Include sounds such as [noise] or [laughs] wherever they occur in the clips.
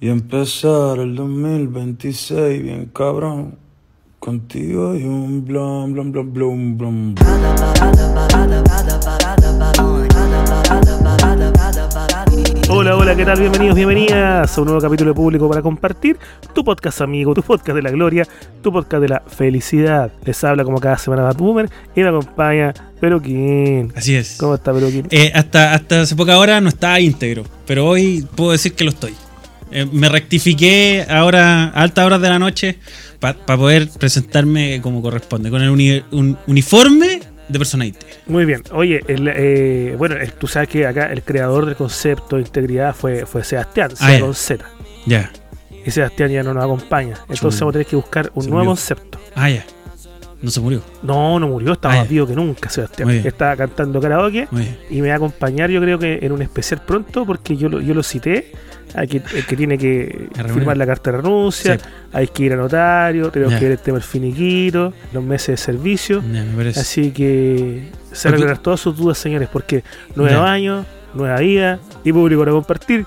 y empezar el 2026 bien cabrón. Contigo hay un blum, blum, blum, blum, blum. Hola, hola, ¿qué tal? Bienvenidos, bienvenidas a un nuevo capítulo de Público para compartir. Tu podcast amigo, tu podcast de la gloria, tu podcast de la felicidad. Les habla como cada semana Bad Boomer y me acompaña Peluquín. Así es. ¿Cómo está Peluquín? Eh, hasta, hasta hace poca hora no estaba íntegro, pero hoy puedo decir que lo estoy. Eh, me rectifiqué ahora a altas horas de la noche para poder presentarme como corresponde, con el uni- un uniforme de persona íntegra. Muy bien. Oye, el, eh, bueno, el- tú sabes que acá el creador del concepto de integridad fue, fue Sebastián, Ah, con Z. Ya. Y Sebastián ya no nos acompaña. Entonces vamos a tener que buscar un nuevo concepto. Ah, ya. No se murió. No, no murió, está Ah, más ya. vivo que nunca, Sebastián. Está cantando karaoke. Y me va a acompañar yo creo que en un especial pronto porque yo lo, yo lo cité a que, el que tiene que firmar la carta de renuncia Sí. hay que ir a notario tenemos que ver el tema del finiquito los meses de servicio así que se Porque- arreglar todas sus dudas señores porque nuevo Ya. año nueva vida y público para compartir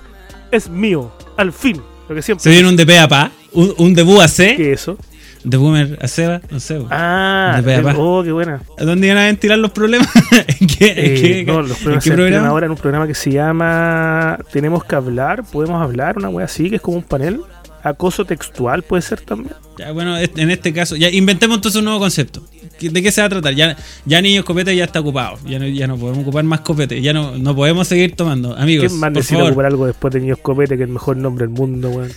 es mío al fin lo que siempre Se viene un de pe a pa, un, un debut a C, eso de Boomer a Seba, no sé. ah el- oh qué buena ¿A ¿Dónde iban a ventilar los problemas? [laughs] ¿En qué, en Eh, qué- no, los en programas qué programa? ahora en un programa que se llama Tenemos que hablar, podemos hablar, una wea así, que es como un panel. Acoso textual puede ser también. Ya, bueno, en este caso, ya inventemos entonces un nuevo concepto. ¿Qué- ¿De qué se va a tratar? Ya, ya niños copete ya está ocupado. Ya no, ya no podemos ocupar más copete. Ya no, no podemos seguir tomando. Amigos, ¿Quién más por necesita favor. ocupar algo después de Niños Copete, que es el mejor nombre del mundo, weón?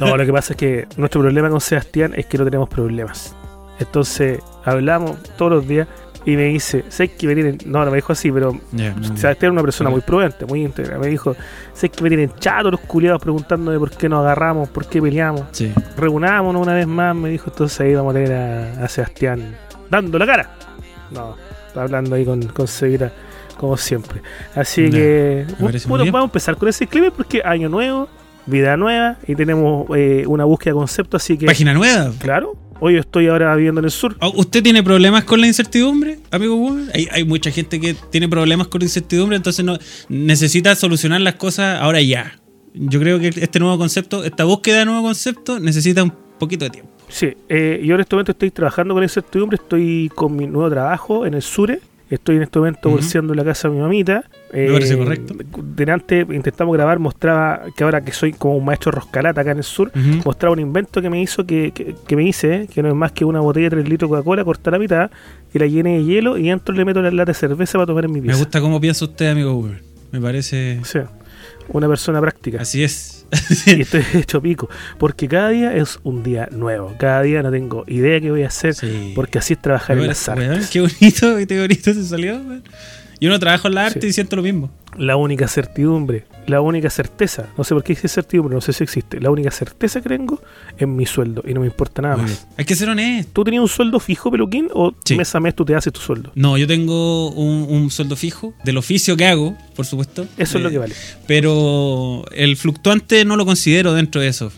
No, lo que pasa es que nuestro problema con Sebastián es que no tenemos problemas. Entonces, hablamos todos los días y me dice, sé que me tienen. No, no me dijo así, pero no. Sebastián es una persona muy prudente, muy íntegra. Me dijo, sé que me tienen chatos los culiados preguntándome por qué nos agarramos, por qué peleamos. Sí. reunámonos una vez más, me dijo, entonces ahí vamos a tener a, a Sebastián dando la cara. No, está hablando ahí con, con Seguira, como siempre. Así que, muy bueno, vamos a empezar con ese clip porque año nuevo, vida nueva y tenemos eh, una búsqueda de concepto, así que, Página nueva. claro, hoy estoy ahora viviendo en el sur. Ah, ¿Usted tiene problemas con la incertidumbre, amigo? Hay, hay mucha gente que tiene problemas con la incertidumbre, entonces no necesita solucionar las cosas ahora ya. Yo creo que este nuevo concepto, esta búsqueda de nuevo concepto, necesita un poquito de tiempo. Sí, eh, yo en este momento estoy trabajando con incertidumbre, estoy con mi nuevo trabajo en el Sure. Estoy en este momento Ujú. bolseando la casa de mi mamita. Eh, Me parece correcto. Delante intentamos grabar, mostraba que ahora que soy como un maestro roscalata acá en el sur, mostraba un invento que me hizo, que, que, que me hice, eh, que no es más que una botella de 3 litros de Coca-Cola, cortar la mitad, y la llené de hielo y dentro le meto la lata de cerveza para tomar en mi Me pieza. gusta cómo piensa usted, amigo Boomer. Me parece... Sea, una persona práctica. Así es. [laughs] Y estoy hecho pico. Porque cada día es un día nuevo. Cada día no tengo idea qué voy a hacer. Sí. Porque así es trabajar en Weón, las artes. Qué bonito, [laughs] qué bonito se salió. Yo no trabajo en la arte Sí. y siento lo mismo. La única certidumbre, la única certeza, no sé por qué dice certidumbre, no sé si existe. La única certeza que tengo es mi sueldo y no me importa nada más. Hay que ser honesto. ¿Tú tenías un sueldo fijo, peluquín, o Sí. mes a mes tú te haces tu sueldo? No, yo tengo un, un sueldo fijo del oficio que hago, por supuesto. Eso es lo Eh, que vale. Pero el fluctuante no lo considero dentro de eso.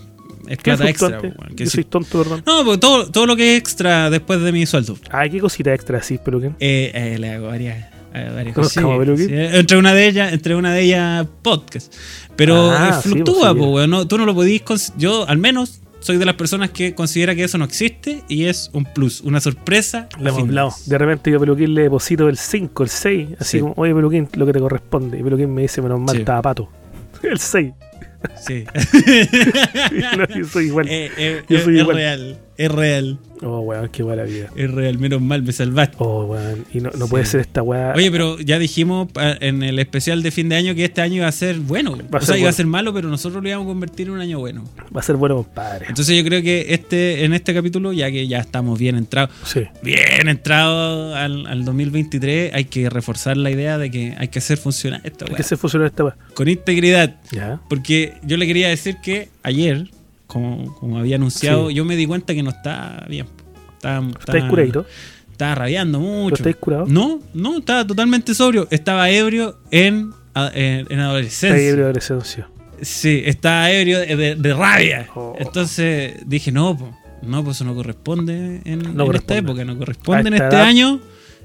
Es ¿Qué plata extra. que Yo si- soy tonto, perdón. No, porque todo, todo lo que es extra después de mi sueldo. Ay, qué cosita extra así, peluquín. Eh, eh, le hago varias, varias cosillas, pero ¿qué? sí, eh, entre una de ellas, entre una de ellas podcast. Pero Ah, eh, sí, fluctúa, pues, sí. weón, no, tú no lo podís yo al menos soy de las personas que considera que eso no existe y es un plus, una sorpresa. Hablado. De repente yo a peluquín le deposito el 5, el 6, así Sí. como, oye, peluquín, lo que te corresponde. Y peluquín me dice, menos mal, Sí. estaba pato. [laughs] El 6. Sí. [laughs] No, yo soy igual. [laughs] Eh, eh, Yo soy es igual. real, es real, Oh, weón, qué mala vida. es real, menos mal me salvaste. Oh, weón. Y no, no Sí. puede ser esta weá. Oye, pero ya dijimos en el especial de fin de año que este año iba a ser bueno. Va o sea, iba bueno. a ser malo, pero nosotros lo íbamos a convertir en un año bueno. Va a ser bueno, compadre. Entonces yo creo que este en este capítulo, ya que ya estamos bien entrados, Sí. bien entrados al, al 2023, hay que reforzar la idea de que hay que hacer funcionar esto, Hay que se funciona esta weá. con integridad. Ya. Porque yo le quería decir que ayer, como, como había anunciado, Sí. yo me di cuenta que no está bien. Estaba, ¿Estáis curadito? Estaba rabiando ¿Lo mucho. estáis curado? No, no, estaba totalmente sobrio. Estaba ebrio en, en, en adolescencia. Estáis ebrio de adolescencia. Sí, estaba ebrio de, de- de rabia. Oh. Entonces dije, no, po, no, pues eso no corresponde en, esta época, no corresponde en este edad. año,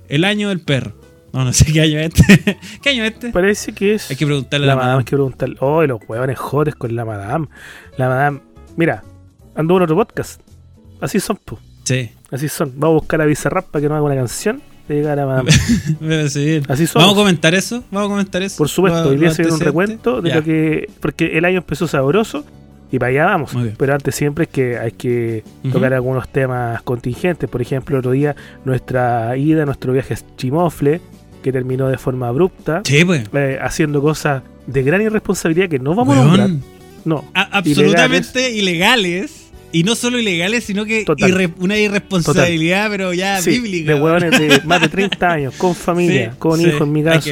el año del perro. No, no sé qué año es este. [laughs] ¿Qué año es este? Parece que es. Hay que preguntarle la a la madame, hay madame. que preguntarle. Oh, los huevones jodes con la madame. La madame. Mira, ando en otro podcast. Así son, pues. Sí, Así son. Vamos a buscar a Bizarrap para que nos haga una canción de llegar a. [laughs] Así son. ¿Vamos a comentar eso? ¿Vamos a comentar eso? Por supuesto, hoy día se un recuento de Ya. lo que. Porque el año empezó sabroso y para allá vamos. Pero antes siempre es que hay que tocar algunos temas contingentes. Por ejemplo, el otro día nuestra ida, nuestro viaje a Chimofle, que terminó de forma abrupta, Sí, pues. eh, haciendo cosas de gran irresponsabilidad que no vamos a nombrar. No, a- absolutamente ilegales. Y no solo ilegales, sino que Total. irre- una irresponsabilidad, pero ya sí, bíblica. de hueones de [laughs] más de 30 años, con familia, Sí, con sí, hijos en mi caso,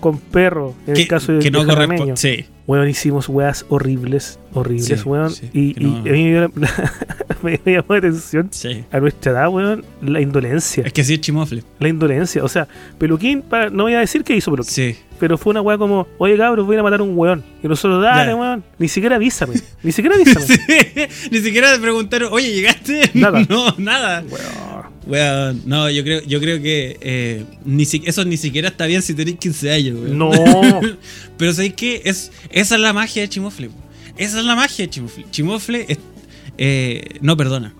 con perro, en que, el caso de, que no corresponde. Sí. Weón, hicimos weas horribles, horribles, Sí, weón. sí, y, que a mí me, la- [laughs] me llamó la atención Sí. a nuestra edad, weón, la indolencia. Es que así es chimofle. La indolencia. O sea, Peluquín, para, no voy a decir qué hizo Peluquín, pero fue una wea como, oye cabros, voy a matar a un weón. Y nosotros, dale, Ya. weón. Ni siquiera avísame. [laughs] Ni siquiera avísame. [laughs] Ni siquiera preguntaron, oye, ¿llegaste? Nada. No, nada. Weón. Weón, no, yo creo, yo creo que eh, ni si- eso ni siquiera está bien si tenés 15 años, weón. No. [laughs] Pero ¿sabéis qué? Es, esa es la magia de Chimofle. Esa es la magia de Chimofle. Chimofle es- eh, no perdona.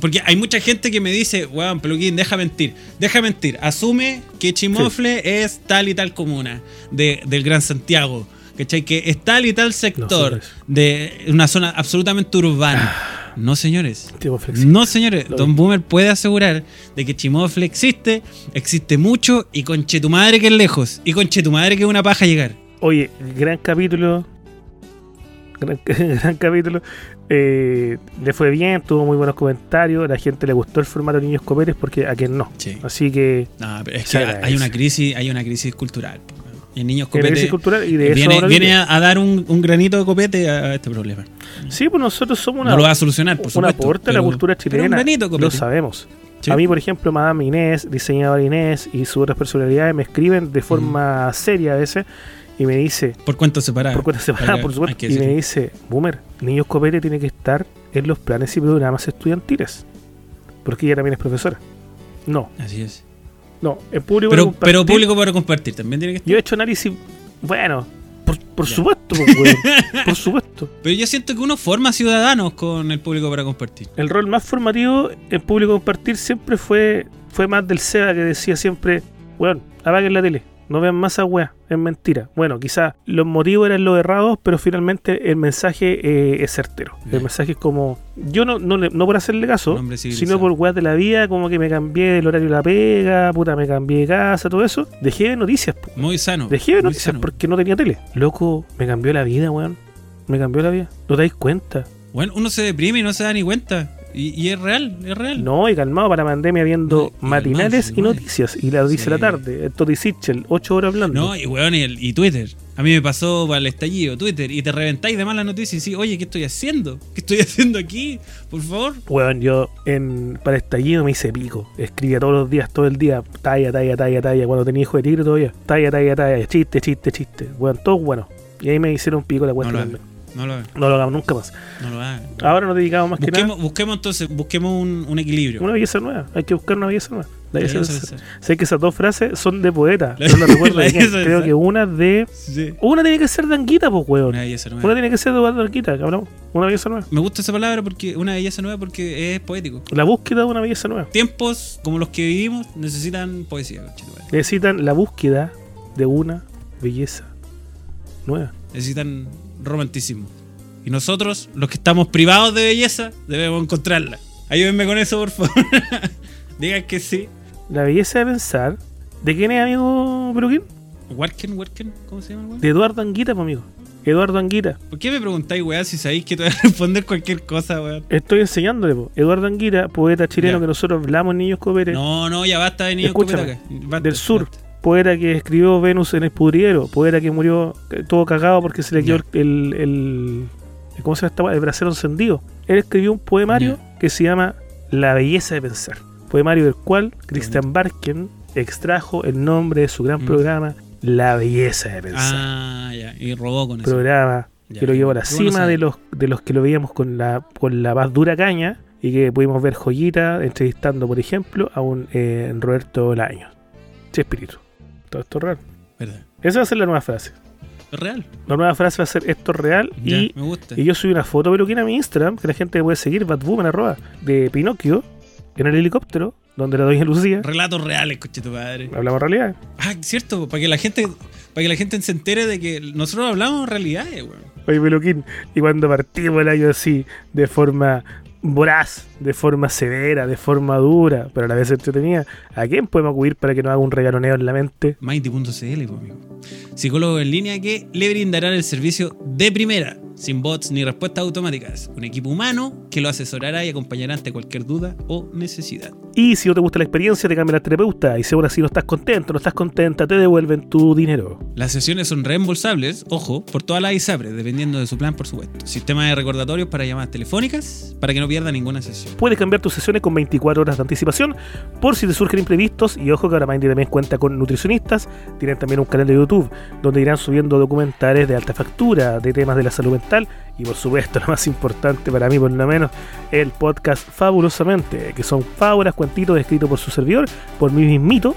Porque hay mucha gente que me dice, weón, Peluquín, deja mentir. Deja mentir. Asume que Chimofle es tal y tal comuna de- del Gran Santiago. ¿Cachai? Que es tal y tal sector de una zona absolutamente urbana. No, señores. No, señores. Lo Don. Boomer puede asegurar de que Chimofle existe, existe mucho y conche tu madre que es lejos. Y conche tu madre que es una paja llegar. Oye, gran capítulo. Gran, [laughs] gran capítulo. Eh, le fue bien, tuvo muy buenos comentarios. A la gente le gustó el formato Niños Copetes porque a quien no. Sí. Así que No, pero es que hay una crisis, hay una crisis cultural. en copete crisis cultural y de eso viene, a, a dar un, un granito de copete a, a este problema. Sí, pues nosotros somos una, no lo va a solucionar, por un aporte a la pero- cultura pero chilena. Lo sabemos. Sí. A mí, por ejemplo, Madame Inés, diseñadora Inés y sus otras personalidades me escriben de forma seria a veces y me dice, Por cuánto separado. por cuentas separadas, Hay que- por supuesto, y me dice, Boomer, Niños Copete tiene que estar en los planes y programas estudiantiles. Porque ella también es profesora. No, Así es. no, en público. Pero, para pero compartir, público para compartir también tiene que estar. Yo he hecho análisis, bueno, por, supuesto, [laughs] pues, por supuesto. Pero yo siento que uno forma ciudadanos con el público para compartir. El rol más formativo en público compartir siempre fue, fue más del SEBA que decía siempre, weón, apaguen la tele, no vean más a weá, es mentira. Bueno, quizás los motivos eran los errados, pero finalmente el mensaje eh, es certero. El mensaje es como, yo no, no, no por hacerle caso, sino por weas de la vida, como que me cambié del horario de la pega, puta, me cambié de casa, todo eso. Dejé de noticias, po. Muy sano. Dejé de noticias porque no tenía tele. Loco, me cambió la vida, weón. Me cambió la vida. ¿No te dais cuenta? Bueno, uno se deprime y no se da ni cuenta. Y, y es real, es real. No, y calmado para la pandemia viendo Y matinales y sí, noticias. Y las dice Sí. la tarde. Toti Sichel, ocho horas hablando. No, y weón, y, el- y Twitter. A mí me pasó para el estallido, Twitter, y te reventáis de malas noticias y sí, oye, ¿qué estoy haciendo? ¿Qué estoy [laughs] haciendo aquí? Por favor. Weón, yo en, para estallido me hice pico. Escribía todos los días, todo el día. Talla, talla, talla, talla. Cuando tenía hijo de tigre todavía. Talla, talla, talla. Chiste, chiste, chiste. Weón, todo bueno. Y ahí me hicieron pico la No cuenta lo también. No lo hagan, No lo hagamos nunca más. no lo hagan. Ahora nos dedicamos más que nada Busquemos, entonces, busquemos un, un equilibrio. Una belleza nueva. Hay que buscar una belleza nueva. La belleza. Sé que esas dos frases son de poeta. La- No las recuerdo [laughs] la Creo que una de. Sí. Una tiene que ser de Anguita, pues, weón. Una belleza nueva. Una tiene que ser de Anguita, cabrón. Una belleza nueva. Me gusta esa palabra porque una belleza nueva porque es poético. La búsqueda de una belleza nueva. Tiempos como los que vivimos necesitan poesía, conchetumare. Necesitan la búsqueda de una belleza nueva. necesitan romanticismo. Y nosotros, los que estamos privados de belleza, debemos encontrarla. Ayúdenme con eso, por favor. [laughs] Digan que sí. La belleza de pensar. ¿De quién es amigo Peluquín? ¿Worken, Worken? ¿Cómo se llama el weón? De Eduardo Anguita, pues, amigo. Eduardo Anguita. ¿Por qué me preguntáis, weá, si sabéis que te voy a responder cualquier cosa, weón? Estoy enseñándole, po. Eduardo Anguita, poeta chileno Ya. que nosotros hablamos en Niños Copetes. No, no, ya basta de niños Escúchame, acá. Basta, del sur. basta. Poeta que escribió Venus en el pudriero. Poeta que murió eh, todo cagado porque se le quedó el- ¿Cómo se llama? esta? El brasero encendido. Él escribió un poemario que se llama La belleza de pensar. Poemario del cual Christian Barken extrajo el nombre de su gran Mm. programa, La belleza de pensar. Ah, ya. Y robó con eso. programa que lo llevó a la cima de los, de los que lo veíamos con la, con la más dura caña y que pudimos ver joyita entrevistando, por ejemplo, a un eh, Roberto Bolaños. Chespirito. Todo esto es real. ¿Verdad? Esa va a ser la nueva frase. Es real. La nueva frase va a ser esto es real Ya, y, me gusta. y yo subí una foto peluquina a mi Instagram, que la gente puede seguir, Batwoman arroba, de Pinocchio en el helicóptero, donde la doña Lucía, Relatos reales, coche tu padre. hablamos realidad. Ah, cierto, para que la gente, para que la gente se entere de que nosotros hablamos realidades, weón. Oye, Peluquín, y cuando partimos el año así, de forma voraz, de forma severa, de forma dura, pero a la vez entretenida, ¿a quién podemos acudir para que nos haga un regaloneo en la mente? Mindy.cl, pues, amigo. Psicólogo en línea que le brindarán el servicio de primera, sin bots ni respuestas automáticas. Un equipo humano que lo asesorará y acompañará ante cualquier duda o necesidad. Y si no te gusta la experiencia, te cambia la terapeuta. Y si aún así no estás contento, no estás contenta, te devuelven tu dinero. Las sesiones son reembolsables, ojo, por todas las ISAPRES, dependiendo de su plan, por supuesto. Sistema de recordatorios para llamadas telefónicas, para que no pierda ninguna sesión. Puedes cambiar tus sesiones con 24 horas de anticipación por si te surgen imprevistos. Y ojo que ahora Mindy también cuenta con nutricionistas. Tienen también un canal de YouTube donde irán subiendo documentales de alta factura, de temas de la salud mental. Y por supuesto, [laughs] lo más importante para mí, por lo menos, el podcast Fabulosamente, que son fábulas, cuentitos escritos por su servidor, por mí mismito,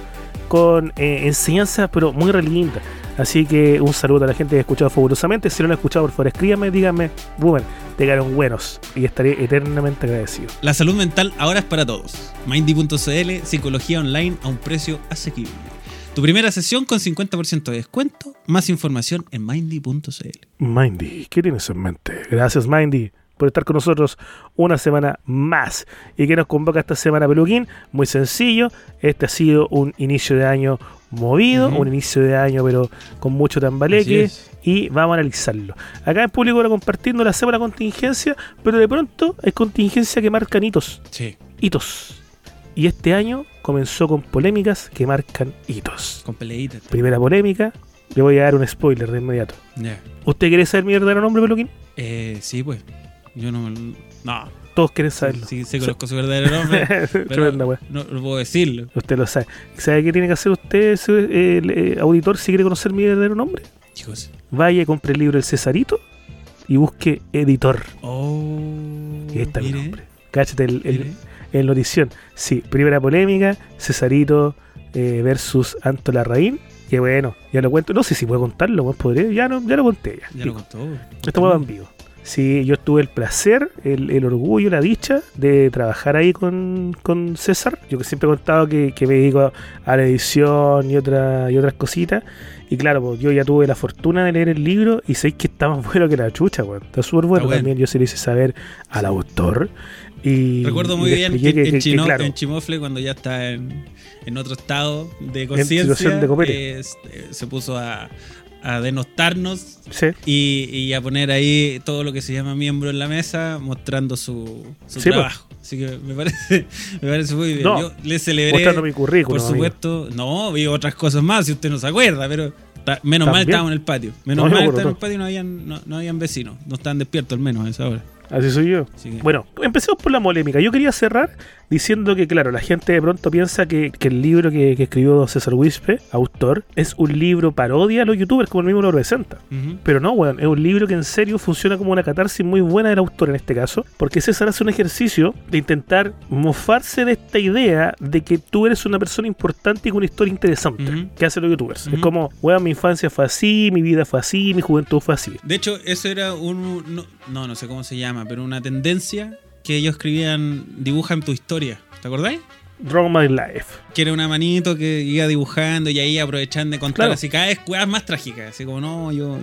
con eh, enseñanzas, pero muy re lindas. Así que un saludo a la gente que ha escuchado Fabulosamente. Si no lo han escuchado, por favor, escríbanme, díganme, Boomer, te quedaron buenos. Y estaré eternamente agradecido. La salud mental ahora es para todos. Mindy.cl, psicología online a un precio asequible. Tu primera sesión con 50% de descuento, más información en mindy.cl. Mindy, ¿qué tienes en mente? Gracias, Mindy, por estar con nosotros una semana más. ¿Y qué nos convoca esta semana, Peluquín? Muy sencillo. Este ha sido un inicio de año movido, un inicio de año, pero con mucho tambaleque. Y vamos a analizarlo. Acá en público ahora compartiendo la semana contingencia, pero de pronto es contingencia que marcan hitos. Sí, Hitos. Y este año comenzó con polémicas que marcan hitos. con peleitas. Primera polémica, le voy a dar un spoiler de inmediato. Ya. ¿Usted quiere saber mi verdadero nombre, Peluquín? Eh, sí, pues. Yo no. No. Todos quieren saberlo. Sí, sé conozco su verdadero nombre. [laughs] pero no, no puedo decirlo. Usted lo sabe. ¿Sabe qué tiene que hacer usted, el eh, auditor, si quiere conocer mi verdadero nombre? Chicos. Vaya, compre el libro El Cesarito y busque editor. Oh. Y ahí está mi nombre. Cáchate el. En notición. Sí, primera polémica, Cesarito eh, versus Anto Larraín. Que bueno, ya lo cuento. No sé si puedo contarlo, pues podré. Ya, no, ya lo conté. Ya, Ya lo contó. Esto fue en vivo. Sí, yo tuve el placer, el, el orgullo, la dicha de trabajar ahí con, con César. Yo que siempre he contado que, que me dedico a, a la edición y, otra, y otras cositas. Y claro, pues yo ya tuve la fortuna de leer el libro y sé que está más [laughs] bueno que la chucha, weón. Está súper bueno. bueno. También yo se lo hice saber al autor. Y, Recuerdo muy y bien que- en que- que, Chino- claro, en Chimofle, cuando ya está en, en otro estado de conciencia, eh, se puso a, a denostarnos sí, y, y a poner ahí todo lo que se llama miembro en la mesa, mostrando su, su Sí, pues. trabajo. Así que me parece, [laughs] me parece muy bien. No, Yo le celebré, mostrando mi por currículum. amigo. supuesto, no, vi otras cosas más, si usted no se acuerda, pero ta- menos mal estábamos en el patio. Menos No, mal estábamos en el patio y no habían, no, no habían vecinos, no estaban despiertos al menos a esa hora. Así soy yo. Bueno, empecemos por la polémica. Yo quería cerrar diciendo que, claro, la gente de pronto piensa que, que el libro que, que escribió don César Wispe, autor, es un libro parodia a los youtubers, como el mismo lo presenta. Ujú. Pero no, weón, es un libro que en serio funciona como una catarsis muy buena del autor en este caso, porque César hace un ejercicio de intentar mofarse de esta idea de que tú eres una persona importante y con una historia interesante que hacen los youtubers. Es como, weón, mi infancia fue así, mi vida fue así, mi juventud fue así. De hecho, eso era un. No, no, no sé cómo se llama, pero una tendencia que ellos escribían: dibujan tu historia. ¿Te acordáis? Wrong My Life. Que era una manito que iba dibujando y ahí aprovechan de contar Claro. así cada vez cosas más trágicas. Así como, no, yo.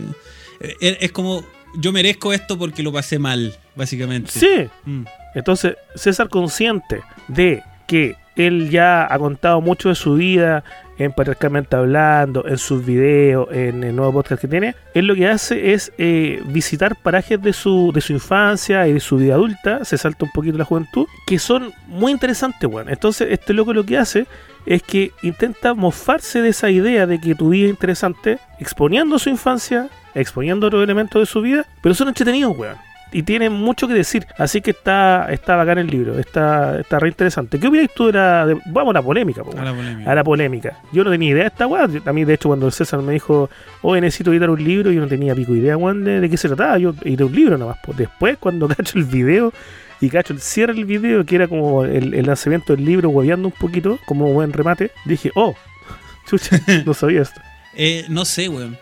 eh, Es como, yo merezco esto porque lo pasé mal, básicamente. Sí, Mm. Entonces, César consciente de que él ya ha contado mucho de su vida en Patriarcalmente Hablando, en sus videos, en el nuevo podcast que tiene, él lo que hace es eh, visitar parajes de su, de su infancia y de su vida adulta, se salta un poquito la juventud, que son muy interesantes, bueno. Entonces, este loco lo que hace es que intenta mofarse de esa idea de que tu vida es interesante, exponiendo su infancia, exponiendo otros elementos de su vida, pero son entretenidos, weón y tiene mucho que decir. Así que está, está bacán el libro, está, está re interesante. ¿Qué opinas tú de la. de- vamos a la polémica, po, A la polémica. a la polémica. Yo no tenía idea de esta weá. A mí, de hecho, cuando el César me dijo, oye, necesito editar un libro, yo no tenía pico idea, weón, de, de qué se trataba. Yo edité un libro nomás. po. Después, cuando [laughs] cacho el video y cacho el cierre del video, que era como el, el lanzamiento del libro, hueveando un poquito, como buen remate, dije, oh. [laughs] Chucha, no sabía esto. Eh, no sé, weón.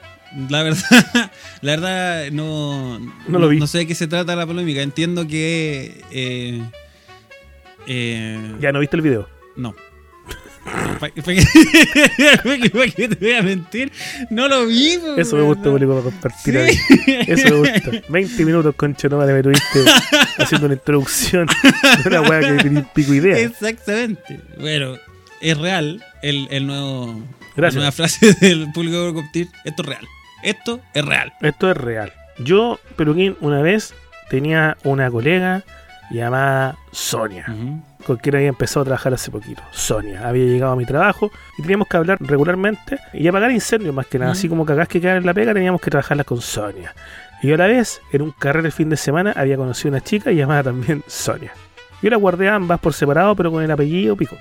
La verdad, [laughs] la verdad no, No lo vi. No sé de qué se trata la polémica. Entiendo que eh, eh, Ya no viste el video. no. [laughs] [laughs] ¿Para qué te voy a mentir? No lo vi. Eso me gusta, público, para compartir Sí. Eso me gusta. 20 minutos, concha, no me tuviste haciendo una introducción de una weá que tenía pico idea. Exactamente. Bueno, es real el, el nuevo, la Gracias. nueva frase del público de Eurocoptir. Esto es real. Esto es real. Esto es real. Yo, Peluquín, una vez tenía una colega llamada Sonia, Ujú. con quien había empezado a trabajar hace poquito. Sonia había llegado a mi trabajo y teníamos que hablar regularmente y apagar incendios más que nada. Así como cagás que quedan en la pega, teníamos que trabajarlas con Sonia. Y yo a la vez, en un carrera el fin de semana, había conocido una chica llamada también Sonia. Yo la guardé ambas por separado, pero con el apellido pico.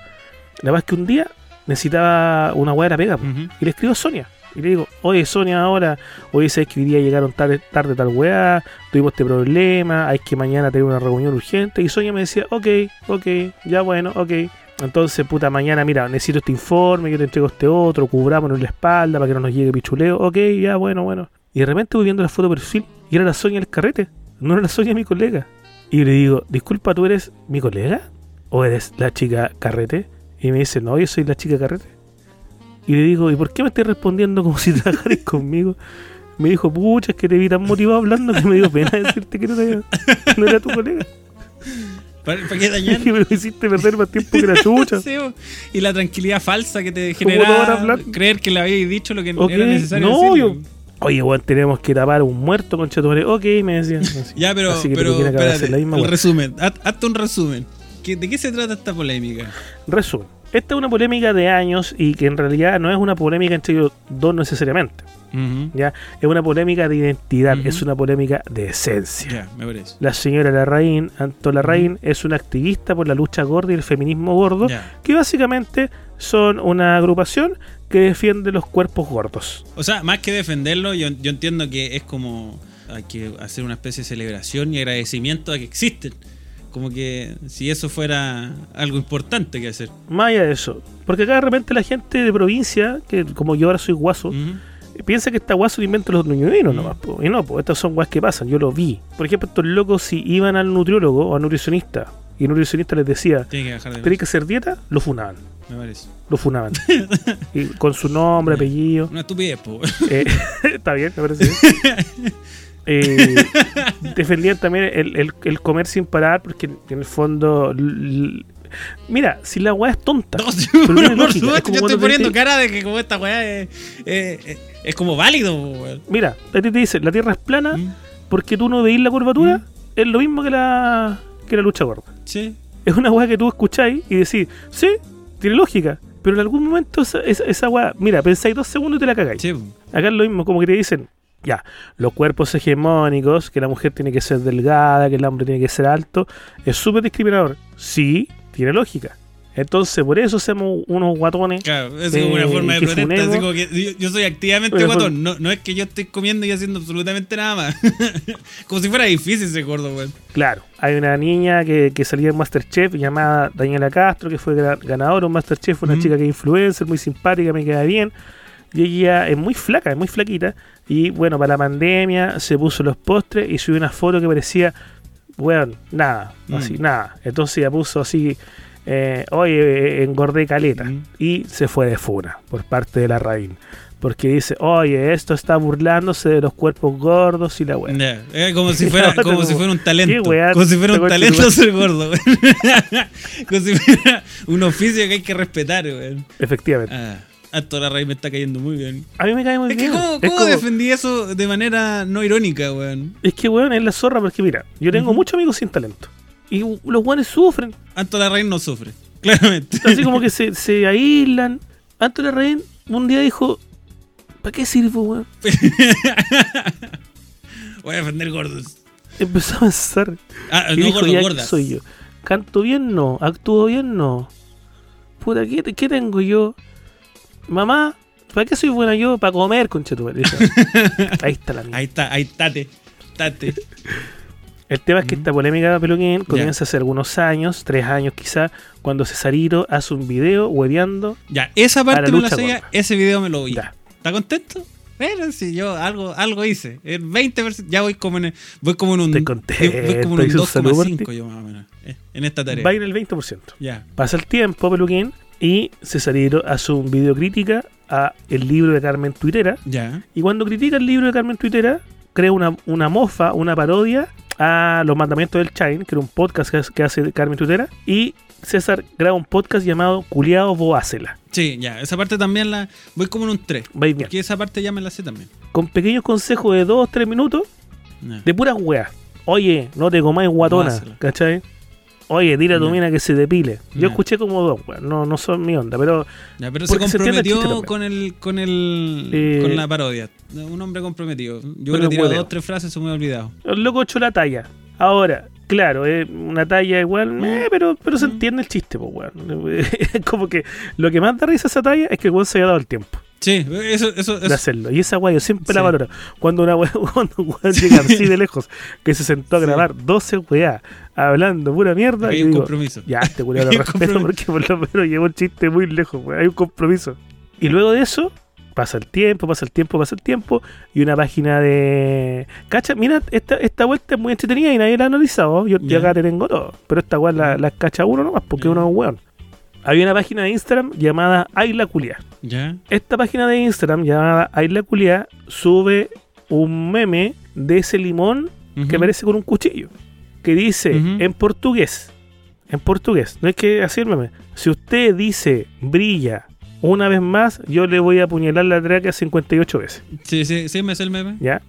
La verdad es que un día necesitaba una weá de la pega. Y le escribo Sonia. Y le digo, oye Sonia, ahora, hoy sabes que hoy día llegaron tarde, tarde tal weá, tuvimos este problema, hay que mañana tener una reunión urgente. Y Sonia me decía, ok, ok, ya bueno, ok. Entonces, puta, mañana, mira, necesito este informe, yo te entrego este otro, cubrámonos la espalda para que no nos llegue pichuleo. Ok, ya, bueno, bueno. Y de repente voy viendo la foto perfil y era la Sonia del carrete, no era la Sonia mi colega. Y le digo, disculpa, ¿tú eres mi colega? ¿O eres la chica carrete? Y me dice, no, yo soy la chica carrete. Y le digo, ¿y por qué me estás respondiendo como si [laughs] trabajaras conmigo? Me dijo, pucha, es que te vi tan motivado hablando que me dio pena decirte que no, te- no era tu colega. ¿Para, para qué dañar? [laughs] Y me lo hiciste perder más tiempo que la chucha. [laughs] Sí, y la tranquilidad falsa que te ¿Cómo no van a generaba creer que le habíais dicho lo que era necesario no, decirle. yo- Oye, weón, tenemos que tapar un muerto con chatumare. Ok, me decían. así. Ya, pero, Así que pero espérate, la misma el weá. resumen. Haz- Hazte un resumen. ¿Qué- ¿De qué se trata esta polémica? Resumen. Esta es una polémica de años y que en realidad no es una polémica entre ellos dos necesariamente. ¿ya? Es una polémica de identidad, es una polémica de esencia. Ya, me parece. La señora Larraín, Anto Larraín, es una activista por la lucha gorda y el feminismo gordo, que básicamente son una agrupación que defiende los cuerpos gordos. O sea, más que defenderlo, yo, yo entiendo que es como hay que hacer una especie de celebración y agradecimiento a que existen. Como que si eso fuera algo importante que hacer. Más allá de eso, porque acá de repente la gente de provincia, que como yo ahora soy guaso, piensa que esta guaso lo inventan los nuñuelos Mm. nomás, po. y no, pues estas son guas que pasan, yo lo vi. Por ejemplo, estos locos si iban al nutriólogo o al nutricionista, y el nutricionista les decía, Tiene que de ¿tenéis que hacer dieta? Lo funaban. me parece. Lo funaban. [laughs] y con su nombre, apellido. Una estupidez, po. Eh, [laughs] está bien, me parece bien. [laughs] Eh, [laughs] defendían también el, el- el comer sin parar, porque en el fondo. mira, si la weá es tonta. No, [laughs] sí, por lógica, es supuesto, como yo estoy poniendo cara de que como esta weá es, es, es- es como válido, weón. Mira, a ti te dice la tierra es plana Mm, porque tú no veís la curvatura. Mm. Es lo mismo que la, que la lucha gorda. Sí. Es una weá que tú escucháis y decís, sí, tiene lógica. Pero en algún momento esa, esa, esa weá, mira, pensáis dos segundos y te la cagáis. Sí. Acá es lo mismo, como que te dicen, ya, los cuerpos hegemónicos, que la mujer tiene que ser delgada, que el hombre tiene que ser alto, es súper discriminador. Sí, tiene lógica. Entonces, por eso somos unos guatones. Claro, es como una Eh, forma de protesta. funemos. así como que yo, yo soy activamente Una guatón. No, no es que yo esté comiendo y haciendo absolutamente nada más. [laughs] como si fuera difícil ese gordo, weón. Claro, hay una niña que, que salía en Masterchef llamada Daniela Castro, que fue ganadora en Masterchef, una chica que es influencer, muy simpática, me queda bien. Y ella es muy flaca, es muy flaquita. Y bueno, para la pandemia se puso los postres y subió una foto que parecía, weón, nada, Mm. así, nada. Entonces ella puso así, eh, oye, eh, engordé caleta. Mm. Y se fue de funa por parte de la Raín. Porque dice, oye, esto está burlándose de los cuerpos gordos y la weá. Ya, como [laughs] si fuera, como si fuera un talento. Como si fuera un talento ser gordo, weón. [laughs] como si fuera un oficio que hay que respetar, weón. Efectivamente. Ah, Alto la raíz me está cayendo muy bien. A mí me cae muy Es que, bien. ¿cómo, Es cómo como- defendí eso de manera no irónica, weón? Es que, weón, es la zorra porque, mira, yo tengo muchos amigos sin talento. Y los weones sufren. Alto la raíz no sufre, [laughs] claramente. Así como que se, se aíslan. Antonio Larraín un día dijo, ¿para qué sirvo, weón? [laughs] Voy a defender gordos. Empezó a pensar. Ah, y no dijo, ya, ¿qué gordas. soy yo? ¿Canto bien? No. ¿Actúo bien? No. Puta, ¿qué, qué tengo yo? Mamá, ¿para qué soy buena yo? Para comer, conchetumare. [laughs] Ahí está la mía. Ahí está, ahí tate. Tate. El tema es que Ujú. esta polémica Peluquín comienza hace algunos años, tres años quizá, cuando Cesarito hace un video hueveando. Ya, esa parte me la contra. ese video me lo vi. Ya. ¿Está contento? Pero si yo algo, algo hice. En 20 vers- ya voy como en, voy como en un. Estoy contento, Voy como en un hice un saludo por 2,5 ti. yo más o menos. eh, En esta tarea. Va en el 20%. Ya. Pasa el tiempo, Peluquín, y Cesarito hace un video crítica a el libro de Carmen Tuitera. Ya. Y cuando critica el libro de Carmen Tuitera, crea una, una mofa, una parodia a Los Mandamientos del Chain, que era un podcast que hace, que hace Carmen Tuitera. Y César graba un podcast llamado Culeado Boácela. Sí, ya. Esa parte también la. Voy como en un 3. Vais bien. Porque esa parte ya me la sé también. Con pequeños consejos de 2 3 minutos de puras weas. Oye, no te comáis guatona, Boácela. ¿cachai? Oye, tira a tu mina que se depile. Yo escuché como dos, weón. No, no son mi onda, pero pero se el comprometió con el, con el Eh, con la parodia. Un hombre comprometido. Yo tirado hueveo. dos, tres frases, se me ha olvidado. el loco echó la talla. Ahora, claro, es una talla igual, eh, pero, pero se Mm. entiende el chiste, pues, weón. [laughs] Como que lo que más da risa a esa talla es que el weón se haya dado el tiempo Sí, eso, eso, de eso hacerlo. Y esa weá yo siempre la Sí. valoro. Cuando una weá, [laughs] cuando un weón llega así de lejos, que se sentó a Sí. grabar 12 weá hablando pura mierda, hay un digo, compromiso. Ya, este culiao [laughs] lo respeto porque por lo menos llevó el chiste muy lejos, weón. Hay un compromiso. Y luego de eso, pasa el tiempo, pasa el tiempo, pasa el tiempo. Y una página de. Cacha, mira, esta, esta vuelta es muy entretenida y nadie la ha analizado. Yo, Ya. acá te tengo todo. Pero esta weá la, la cacha uno nomás porque uno es un weón. Había una página de Instagram llamada Ayla Culia. Ya. Esta página de Instagram llamada Ayla Culia sube un meme de ese limón que aparece con un cuchillo. Que dice en portugués. En portugués. No es que así el meme. Si usted dice brilla una vez más, yo le voy a apuñalar la tráquea 58 veces. Sí, sí, sí, me sé el meme. ¿Ya?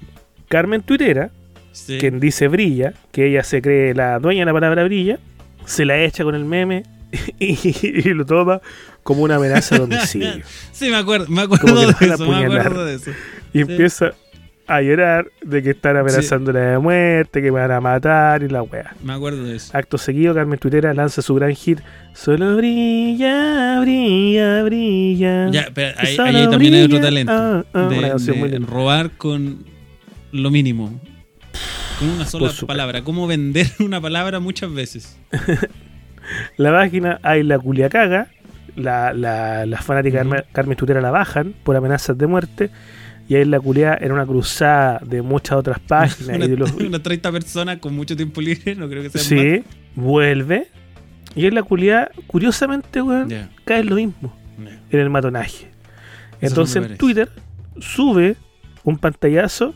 Carmen Tuitera, Sí. quien dice brilla, que ella se cree la dueña de la palabra brilla, se la echa con el meme [laughs] y, y lo toma como una amenaza de [laughs] homicidio. Sí, me acuerdo, me acuerdo de eso, me acuerdo de eso. Y Sí. empieza a llorar de que están amenazándola de muerte, que me van a matar y la wea. Me acuerdo de eso. Acto seguido, Carmen Tuitera lanza su gran hit Solo brilla, brilla, brilla. Ya, pero ahí, también hay otro talento. Ah, ah, de, robar con lo mínimo. Con una sola palabra. Cómo vender [laughs] una palabra muchas veces. [laughs] La página hay la culiacaga. La, la, las fanáticas Carmen Tutera la bajan por amenazas de muerte. Y ahí la culia en una cruzada de muchas otras páginas. [laughs] Una, y de los, [laughs] unas 30 personas con mucho tiempo libre, no creo que sea sí, vuelve. Y en la culia, curiosamente, weón, cae en lo mismo. En el matonaje. Entonces en. Twitter sube un pantallazo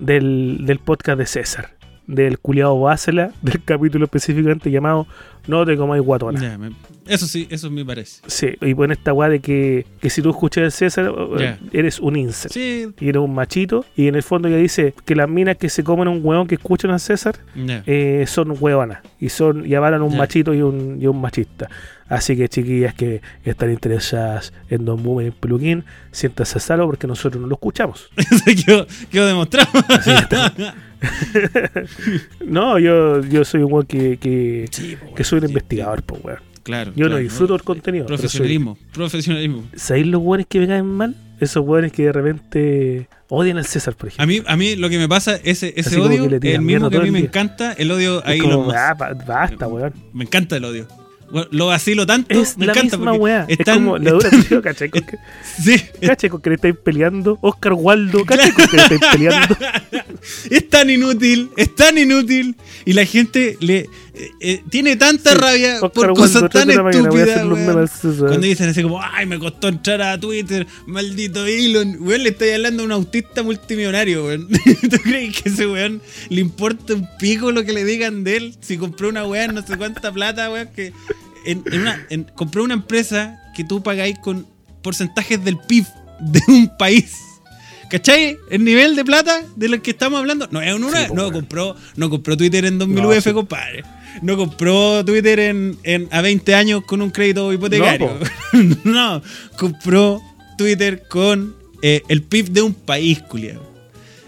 del, del podcast de César. Del culiado Básela, [laughs] del capítulo específicamente llamado No te comáis guatona. Eso sí, eso me parece. Sí, y pone esta weá de que, que si tú escuchas el César, eres un incel. Sí, Y eres un machito. Y en el fondo ya dice que las minas que se comen a un hueón que escuchan a César eh, son hueonas. Y son y avalan un machito y un, y un machista. Así que chiquillas que están interesadas en Don Boomer y en Peluquín, siéntanse a salvo porque nosotros no lo escuchamos. [laughs] Eso quedó, quedó demostrado. Así está. [laughs] [laughs] no, yo, yo soy un weón que, que, Sí, po, que soy un sí, investigador, pues weón. Claro. Yo no disfruto el contenido, soy- Profesionalismo, profesionalismo. ¿Sabéis los weones que me caen mal? Esos weones que de repente odian al César, por ejemplo. A mí, a mí lo que me pasa, ese, ese odio, el mismo que a mí me día. encanta, el odio Es ahí como, lo ah, ba- basta, weón. Me encanta el odio. Bueno, Lo vacilo tanto, Es me la encanta misma weá. Es como la dura tío. Con [laughs] que. Con que le estáis peleando. Oscar Waldo, ¿cachai? Con que le estáis peleando. [laughs] es tan inútil, es tan inútil. Y la gente le eh, eh, tiene tanta Sí, rabia Oscar por Waldo, cosas tan estúpidas. Cuando dicen así como, ay, me costó entrar a Twitter, maldito Elon. Weón, le estoy hablando a un autista multimillonario, weón. [laughs] ¿Tú crees que ese weón le importa un pico lo que le digan de él? Si compró una weá en no sé cuánta plata, weón, que en, en una, en- compró una empresa que tú pagáis con porcentajes del PIB de un país. ¿Cachai? El nivel de plata de lo que estamos hablando. No es un una. Sí, no, compró, no compró Twitter en 2000 No, UF, sí. compadre. No compró Twitter en, en- a 20 años con un crédito hipotecario. No, [laughs] compró Twitter con eh, el PIB de un país, culiado.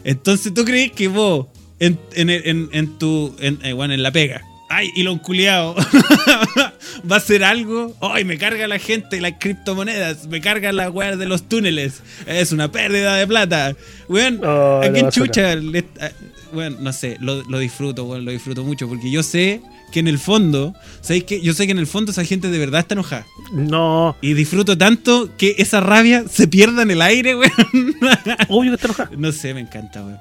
Entonces, ¿tú crees que vos, en, en, en- en tu. En, eh, bueno, en la pega, ay, y lo culiado, [laughs] va a hacer algo? Ay, me carga la gente las criptomonedas, me carga la weá de los túneles, es una pérdida de plata. Weón, Oh, ¿a quién chucha? le- a- bueno, no sé, lo, lo disfruto, weón, lo disfruto mucho, porque yo sé que en el fondo, ¿sabéis qué? Yo sé que en el fondo esa gente de verdad está enojada. No, Y disfruto tanto que esa rabia se pierda en el aire, weón. obvio que está enojado. No sé, me encanta, weón.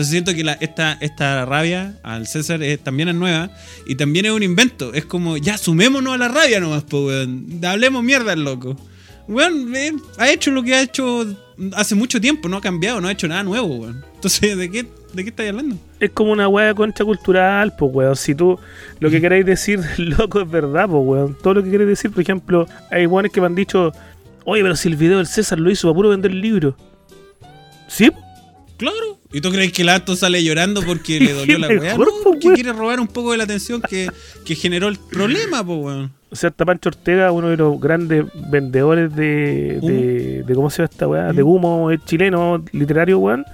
Entonces siento que la- esta, esta rabia al César es- también es nueva y también es un invento. Es como, ya, sumémonos a la rabia nomás, pues, weón. Hablemos mierda el loco. Weón, eh, ha hecho lo que ha hecho hace mucho tiempo, no ha cambiado, no ha hecho nada nuevo, weón. Entonces, ¿de qué, de qué estáis hablando? Es como una weá contracultural, pues weón. Si tú lo que queréis decir, [laughs] loco, es verdad, pues weón. Todo lo que queréis decir, por ejemplo, hay weones que me han dicho, oye, pero si el video del César lo hizo para puro vender el libro. ¿Sí? Claro. ¿Y tú crees que el acto sale llorando porque le dolió [laughs] la weá? No, po, porque weón. quiere robar un poco de la atención que, que generó el problema, pues, weón. O sea, hasta Pancho Ortega, uno de los grandes vendedores de, de, de- ¿cómo se llama esta weá? De humo chileno, literario, weón.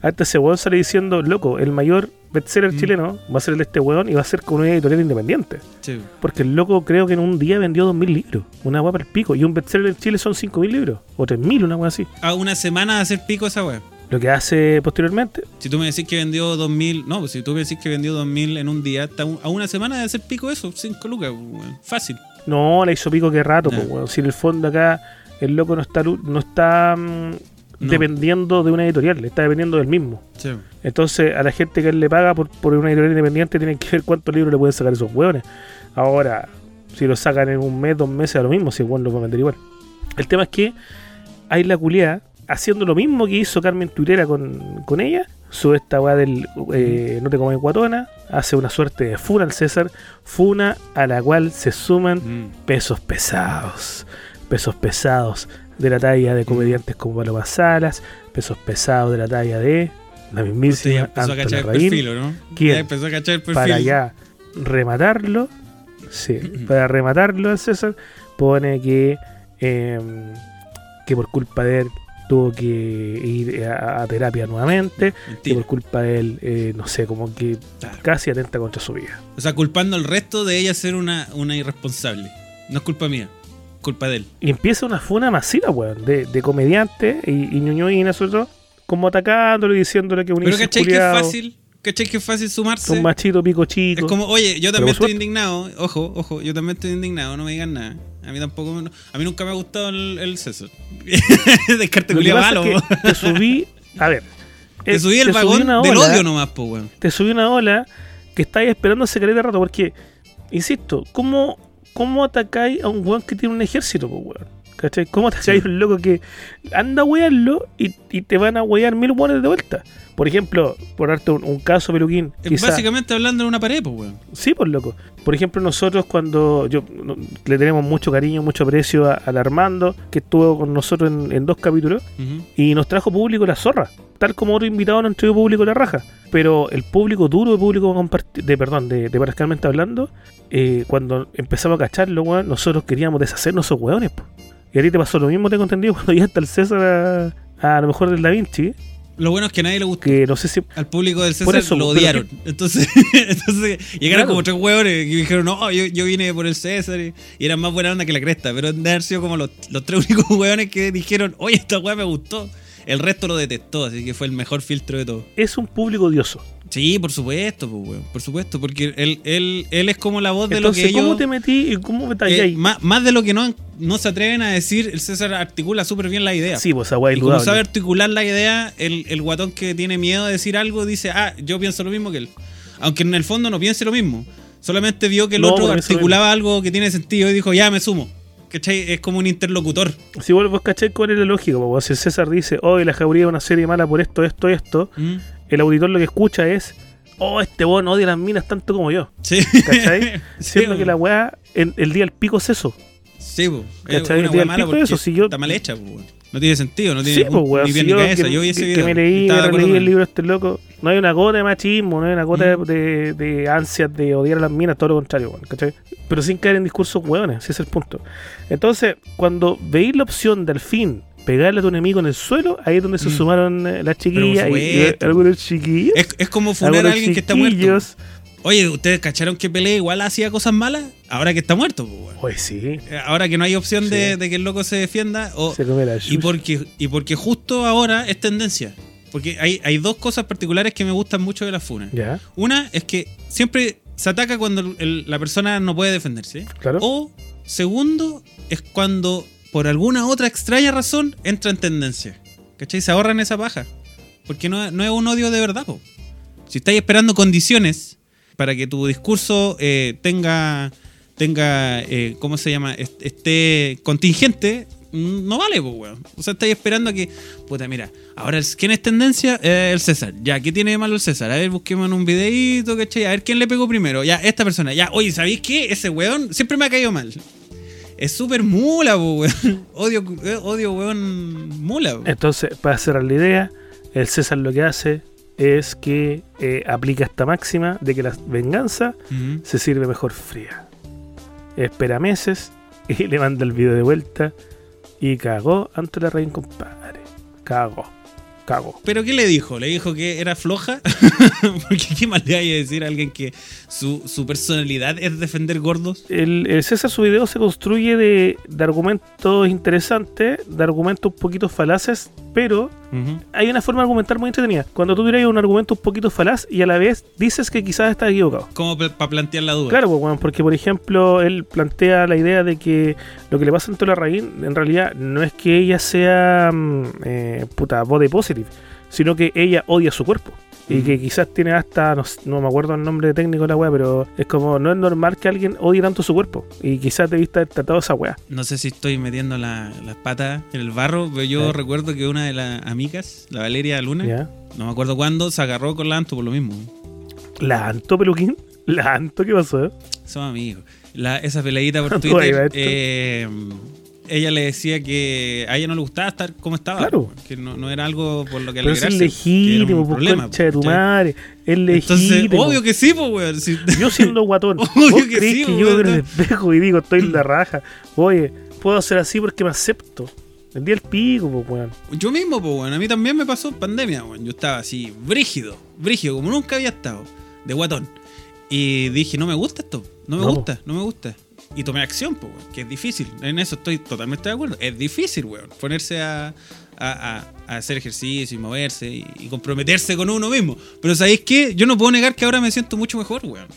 Hasta ese weón sale diciendo, loco, el mayor bestseller Mm. chileno va a ser el de este weón y va a ser con una editorial independiente. Sí. Porque el loco creo que en un día vendió 2.000 libros. Una weá para el pico. Y un bestseller en Chile son 5.000 libros. O 3.000, una weá así. A una semana de hacer pico esa weá. Lo que hace posteriormente. Si tú me decís que vendió 2000, no, pues si tú me decís que vendió 2000 en un día, un- a una semana de hacer pico eso, 5 lucas, weón. Fácil. No, la hizo pico que rato, pues, weón. Si en el fondo acá el loco no está, no está mm, No. dependiendo de una editorial, está dependiendo del mismo. Sí. Entonces, a la gente que él le paga por, por una editorial independiente, tienen que ver cuántos libros le pueden sacar esos hueones. Ahora, si lo sacan en un mes, dos meses, a lo mismo, si el hueón lo a vender igual. El tema es que hay la culiada haciendo lo mismo que hizo Carmen Tuitera con, con ella. Sube esta weá del eh, No te comes guatona. Hace una suerte de funa al César. Funa a la cual se suman Mm. pesos pesados. Pesos pesados de la talla de comediantes como Paloma Salas. Pesos pesados de la talla de la Usted ya mismísima empezó a cachar el perfil, ¿o ¿no? ¿Quién? Ya empezó a cachar el perfil. Para ya rematarlo, sí, para rematarlo al César, pone que, em, que por culpa de él tuvo que ir a, a terapia nuevamente, Mentira. por culpa de él, eh, no sé, como que Claro. casi atenta contra su vida. O sea, culpando al resto de ella ser una, una irresponsable. No es culpa mía, culpa de él. Y empieza una funa masiva, weón, de, de comediantes y, y y nosotros como atacándolo y diciéndole que un Pero ¿cachai que es fácil? ¿Cachai que es fácil sumarse? un machito pico chico. Es como, oye, yo también estoy suerte. indignado. Ojo, ojo, yo también estoy indignado, no me digan nada. A mí tampoco, a mí nunca me ha gustado el, el César. [laughs] Descarte pasa malo. es que te subí, a ver, [laughs] Te eh, subí el te vagón del odio nomás, po, weón. te subí una ola que estáis esperando caleta de rato. Porque, insisto, ¿cómo, cómo atacáis a un weón que tiene un ejército, pues, weón? ¿Cachai? ¿Cómo atacáis a un loco que anda a wearlo y, y te van a wear mil weones de vuelta? Por ejemplo, por darte un, un caso, Peluquín. Es quizá- básicamente hablando de una pared, pues, weón. Sí, por loco. Por ejemplo, nosotros cuando yo no- le tenemos mucho cariño, mucho aprecio a- al Armando, que estuvo con nosotros en, en dos capítulos, y nos trajo público la zorra. Tal como otro invitado nos trajo público la raja. Pero el público duro, el público de perdón, de, de hablando, eh, cuando empezamos a cacharlo, weón, nosotros queríamos deshacernos esos weones, po. Y a ti te pasó lo mismo, tengo entendido, [laughs] cuando ya está el César a, a lo mejor del Da Vinci, Lo bueno es que a nadie le gustó. que no sé si Al público del César eso, lo pero odiaron. Entonces, [laughs] entonces llegaron Claro. como tres hueones y dijeron, no, yo, yo vine por el César y, eran más buena onda que la cresta. Pero de haber sido como los, los tres [laughs] únicos hueones que dijeron, oye, esta hueá me gustó. El resto lo detestó, así que fue el mejor filtro de todo. es un público odioso. Sí, por supuesto, pues, weón, por supuesto, porque él, él, él es como la voz de Entonces, lo que ¿cómo ellos... te metí y cómo me eh, talláis? más, más de lo que no, no se atreven a decir, el César articula súper bien la idea. sí, pues weá Y como sabe articular la idea, el, el guatón que tiene miedo de decir algo dice, ah, yo pienso lo mismo que él. Aunque en el fondo no piense lo mismo. Solamente vio que el No, otro porque articulaba algo que tiene sentido y dijo, ya me sumo. ¿Cachai? Es como un interlocutor. Si vos, vos cachai cuál es la lógica, pues, si el César dice, hoy la jauría es una serie mala por esto, esto, esto, ¿Mm? El auditor lo que escucha es, oh, este weón odia las minas tanto como yo. Sí. ¿Cachai? [laughs] Siendo que la weá, el, el día del pico es eso. Sí. Es una El día del pico porque eso, si yo- está mal hecha, weón. No tiene sentido, no tiene Sí, pues weón, ni si yo, ni cabeza. que, yo vi ese video. que me leí, leí el libro este loco, no hay una gota de machismo, no hay una gota Mm. de, de ansias de odiar a las minas, todo lo contrario, weón, ¿cachai? Pero sin caer en discursos weones, ese es el punto. Entonces, cuando veis la opción de al fin pegarle a tu enemigo en el suelo, ahí es donde se Mm. sumaron eh, las chiquillas y, algunos chiquillos. Es, es como funar a alguien que está muerto. Oye, ¿ustedes cacharon que Pelé igual hacía cosas malas? Ahora que está muerto, pues. Pues sí, Eh, Ahora que no hay opción de, Sí. de que el loco se defienda. O, se come la y, porque, y porque justo ahora es tendencia. Porque hay, hay dos cosas particulares que me gustan mucho de la funa. Ya, Una es que siempre se ataca cuando el- la persona no puede defenderse. claro. O segundo es cuando por alguna otra extraña razón entra en tendencia. ¿Cachai? Se ahorran esa paja. Porque no, no es un odio de verdad. po. Si estáis esperando condiciones para que tu discurso eh, tenga, tenga eh, ¿cómo se llama? Est- Esté contingente, no vale, pues, weón. O sea, estáis esperando a que, puta, mira, ahora, ¿quién es tendencia? Eh, el César. Ya, ¿qué tiene de malo el César? A ver, busquemos un videíto, ¿cachai? A ver, ¿quién le pegó primero? Ya, esta persona. Ya, oye, ¿sabéis qué? Ese weón siempre me ha caído mal. Es súper mula, weón. Odio, odio, weón, mula. po. Entonces, para cerrar la idea, el César lo que hace es que eh, aplica esta máxima de que la venganza se sirve mejor fría. Espera meses y [laughs] le manda el video de vuelta y cagó ante la reina, compadre. Cagó, cagó. ¿Pero qué le dijo? ¿Le dijo que era floja? [laughs] Porque qué más le hay a decir a alguien que su, su personalidad es defender gordos. El, el César, su video se construye de, de argumentos interesantes, de argumentos un poquito falaces, pero hay una forma de argumentar muy entretenida. Cuando tú tiras un argumento un poquito falaz y a la vez dices que quizás estás equivocado. Como para plantear la duda. Claro, pues, weón, porque por ejemplo, él plantea la idea de que lo que le pasa a Antonio Larraín en realidad no es que ella sea mm, eh, puta body positive, sino que ella odia su cuerpo. Y que quizás tiene hasta, no, me acuerdo el nombre técnico de la weá, pero es como, no es normal que alguien odie tanto su cuerpo. Y quizás debiste haber tratado esa weá. No sé si estoy metiendo la- las patas en el barro, pero yo Eh. recuerdo que una de las amigas, la Valeria Luna, ¿Ya? no me acuerdo cuándo, se agarró con la Anto por lo mismo. ¿La Anto Peluquín? ¿La Anto qué pasó? Somos amigos. La, esa peladita por [laughs] ¿Cuánto iba Twitter, eh, ella le decía que a ella no le gustaba estar como estaba. Claro. Que no, no era algo por lo que Pero es alegrarse, que legítimo, un pues concha de tu madre. Es Entonces, legítimo. obvio que sí, pues, weón. si- Yo siendo guatón, [laughs] Obvio ¿vos que sí, que weón, yo veo en el espejo y digo, estoy en la raja? Oye, puedo hacer así porque me acepto. El día del pico, pues, weón. Yo mismo, pues, weón. A mí también me pasó en pandemia, weón. Yo estaba así, brígido, brígido, como nunca había estado, de guatón. Y dije, no me gusta esto, no me No, gusta, no me gusta. Y tomé acción, pues, weón, que es difícil. En eso estoy totalmente de acuerdo. Es difícil, weón, ponerse a, a- a- hacer ejercicio y moverse y, y comprometerse con uno mismo. Pero ¿sabéis qué? Yo no puedo negar que ahora me siento mucho mejor, weón.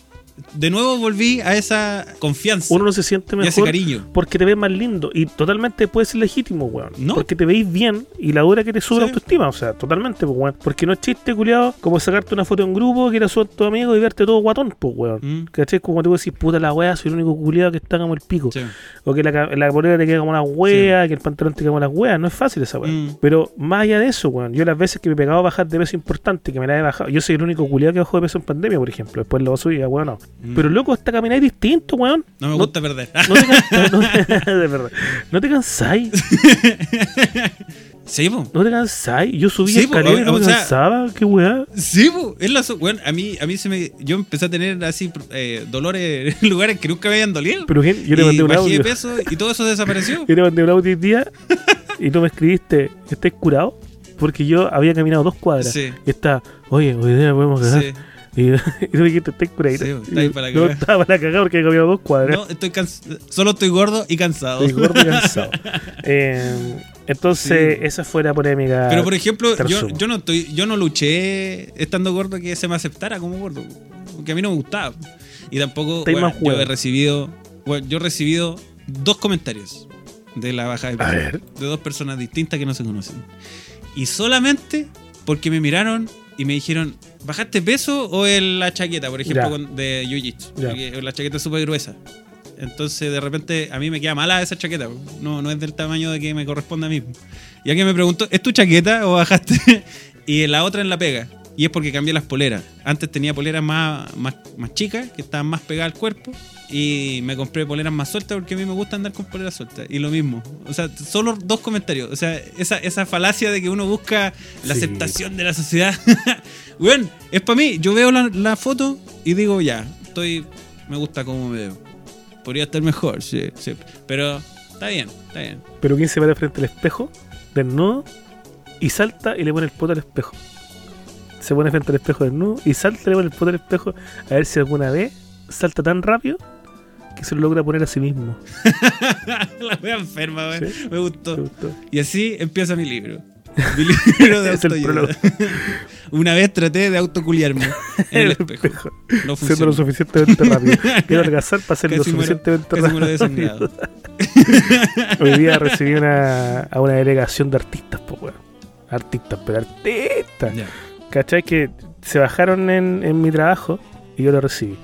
De nuevo volví a esa confianza Uno no se siente y a ese mejor cariño. porque te ves más lindo. Y totalmente puede ser legítimo, weón. No. Porque te veis bien y la dura que te sube Sí. autoestima. O sea, totalmente, pues, weón. Porque no es chiste, culiado, como sacarte una foto en grupo, que era su tu amigo y verte todo guatón, pues, weón. Mm, ¿Cachai? Como te voy a decir, puta la wea, soy el único culiado que está como el pico. sí. O que la, polera te queda como la wea, que el pantalón te queda como la wea. No es fácil esa wea. Mm. Pero más allá de eso, weón, yo las veces que me pegaba a bajar de peso importante, que me la he bajado, yo soy el único culiado que bajó de peso en pandemia, por ejemplo. Después lo subí, weón, no. Mm. Pero loco, hasta caminar es distinto, weón. No me gusta perder. [laughs] No te, no [laughs] de verdad. No te cansáis, sí, po. no te cansáis. Yo subí Sí, escalera y no me cansaba, qué weá. Sí, po, es la so- weón, a mí, a mí se me. Yo empecé a tener así eh, dolores en [laughs] lugares que nunca me habían dolido. Pero bien, yo y mandé un audio. peso y todo eso desapareció. Yo te mandé un audio hoy día y tú me escribiste, ¿estás curado? Porque yo había caminado dos cuadras. Sí. Y está, oye, hoy día podemos cagar. Sí. Y, [laughs] y tú dijiste, ¿estás curadito? Sí, está ahí para no, estaba para cagar porque he caminado dos cuadras. No, estoy solo estoy gordo y cansado. Estoy gordo y cansado. [laughs] Eh, entonces, Sí. esa fue la polémica. Pero por ejemplo, yo, no estoy, yo no luché estando gordo que se me aceptara como gordo. Porque a mí no me gustaba. Y tampoco bueno, yo he recibido. bueno, yo he recibido dos comentarios de la baja de peso. De dos personas distintas que no se conocen. Y solamente porque me miraron y me dijeron, ¿bajaste peso o en la chaqueta, por ejemplo, con- de Jiu-Jitsu? La chaqueta es súper gruesa. Entonces, de repente, a mí me queda mala esa chaqueta. No, no es del tamaño de que me corresponde a mí. Y alguien me preguntó, ¿es tu chaqueta o bajaste? [laughs] y la otra en la pega. Y es porque cambié las poleras. Antes tenía poleras más, más, más chicas, que estaban más pegadas al cuerpo. Y me compré poleras más sueltas porque a mí me gusta andar con poleras sueltas. Y lo mismo. O sea, solo dos comentarios. O sea, esa, esa falacia de que uno busca la Sí. aceptación de la sociedad. [laughs] bueno, es para mí. Yo veo la, la foto y digo, ya, estoy. Me gusta cómo me veo. Podría estar mejor, sí, sí. Pero está bien, está bien. Pero ¿quién se para frente al espejo, desnudo, y salta y le pone el poto al espejo? Se pone frente al espejo desnudo y salta y le pone el poto al espejo a ver si alguna vez salta tan rápido que se lo logra poner a sí mismo. [laughs] la wea enferma, wey. Sí. Me gustó. ¿Te gustó? Y así empieza mi libro. [laughs] [laughs] Mi libro de Es el autoayuda. Una vez traté de autoculiarme [laughs] en el espejo. No Siendo lo suficientemente rápido. Quiero alcanzar para ser lo suficientemente rápido. Hoy día recibí una, a una delegación de artistas, pues, weón. Artistas, pero artistas. ¿Cachai? Que se bajaron en, en mi trabajo y yo lo recibí.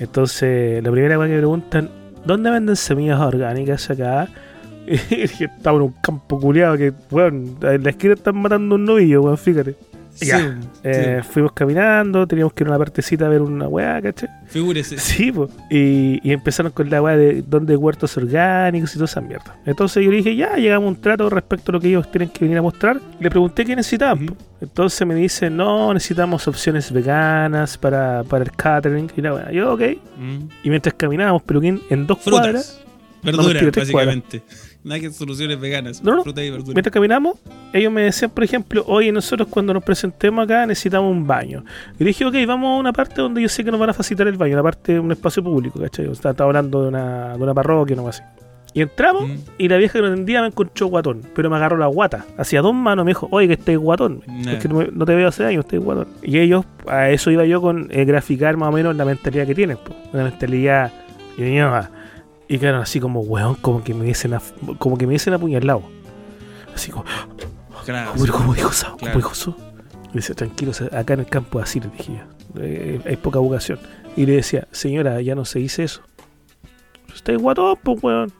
Entonces, la primera cosa que me preguntan, ¿dónde venden semillas orgánicas acá? [laughs] Estaba en un campo culiado que, weón, en la esquina están matando un novillo, weón, fíjate. Ya. Eh, sí. Fuimos caminando, teníamos que ir a una partecita a ver una weá, ¿cachai? Figúrese. Sí, pues. Y, y empezaron con la weá de dónde hay huertos orgánicos y toda esa mierda. Entonces yo le dije, ya, llegamos a un trato respecto a lo que ellos tienen que venir a mostrar. Le pregunté qué necesitaban. Entonces me dice, no, necesitamos opciones veganas para, para el catering. Y la weá, yo, ok. Y mientras caminábamos, Peluquín, en dos cuadras, Frutas. Verduras, mentira, tres básicamente. Nada que soluciones veganas. No, no. Y verduras. mientras caminamos, ellos me decían, por ejemplo, oye, nosotros cuando nos presentemos acá necesitamos un baño. Y le dije, ok, vamos a una parte donde yo sé que nos van a facilitar el baño, una parte de un espacio público, ¿cachai? O sea, estaba hablando de una, de una parroquia o algo así. Y entramos, Mm. y la vieja que nos atendía me encontró guatón, pero me agarró la guata. Hacía dos manos, me dijo, oye, que estés guatón. Nah. Es que no, me- no te veo hace años, estoy guatón. Y ellos, a eso iba yo con eh, graficar más o menos la mentalidad que tienen, po. Una mentalidad ñoñoa. Y claro, así como, weón, como que me dicen, como que me dicen apuñalado. Así como, Claro. ¿Cómo, cómo dijo eso? ¿Cómo Claro. dijo eso? Y dice, tranquilo, acá en el campo así le dije yo. Eh, hay poca vocación. Y le decía, señora, ya no se dice eso. Está guatón, pues, weón.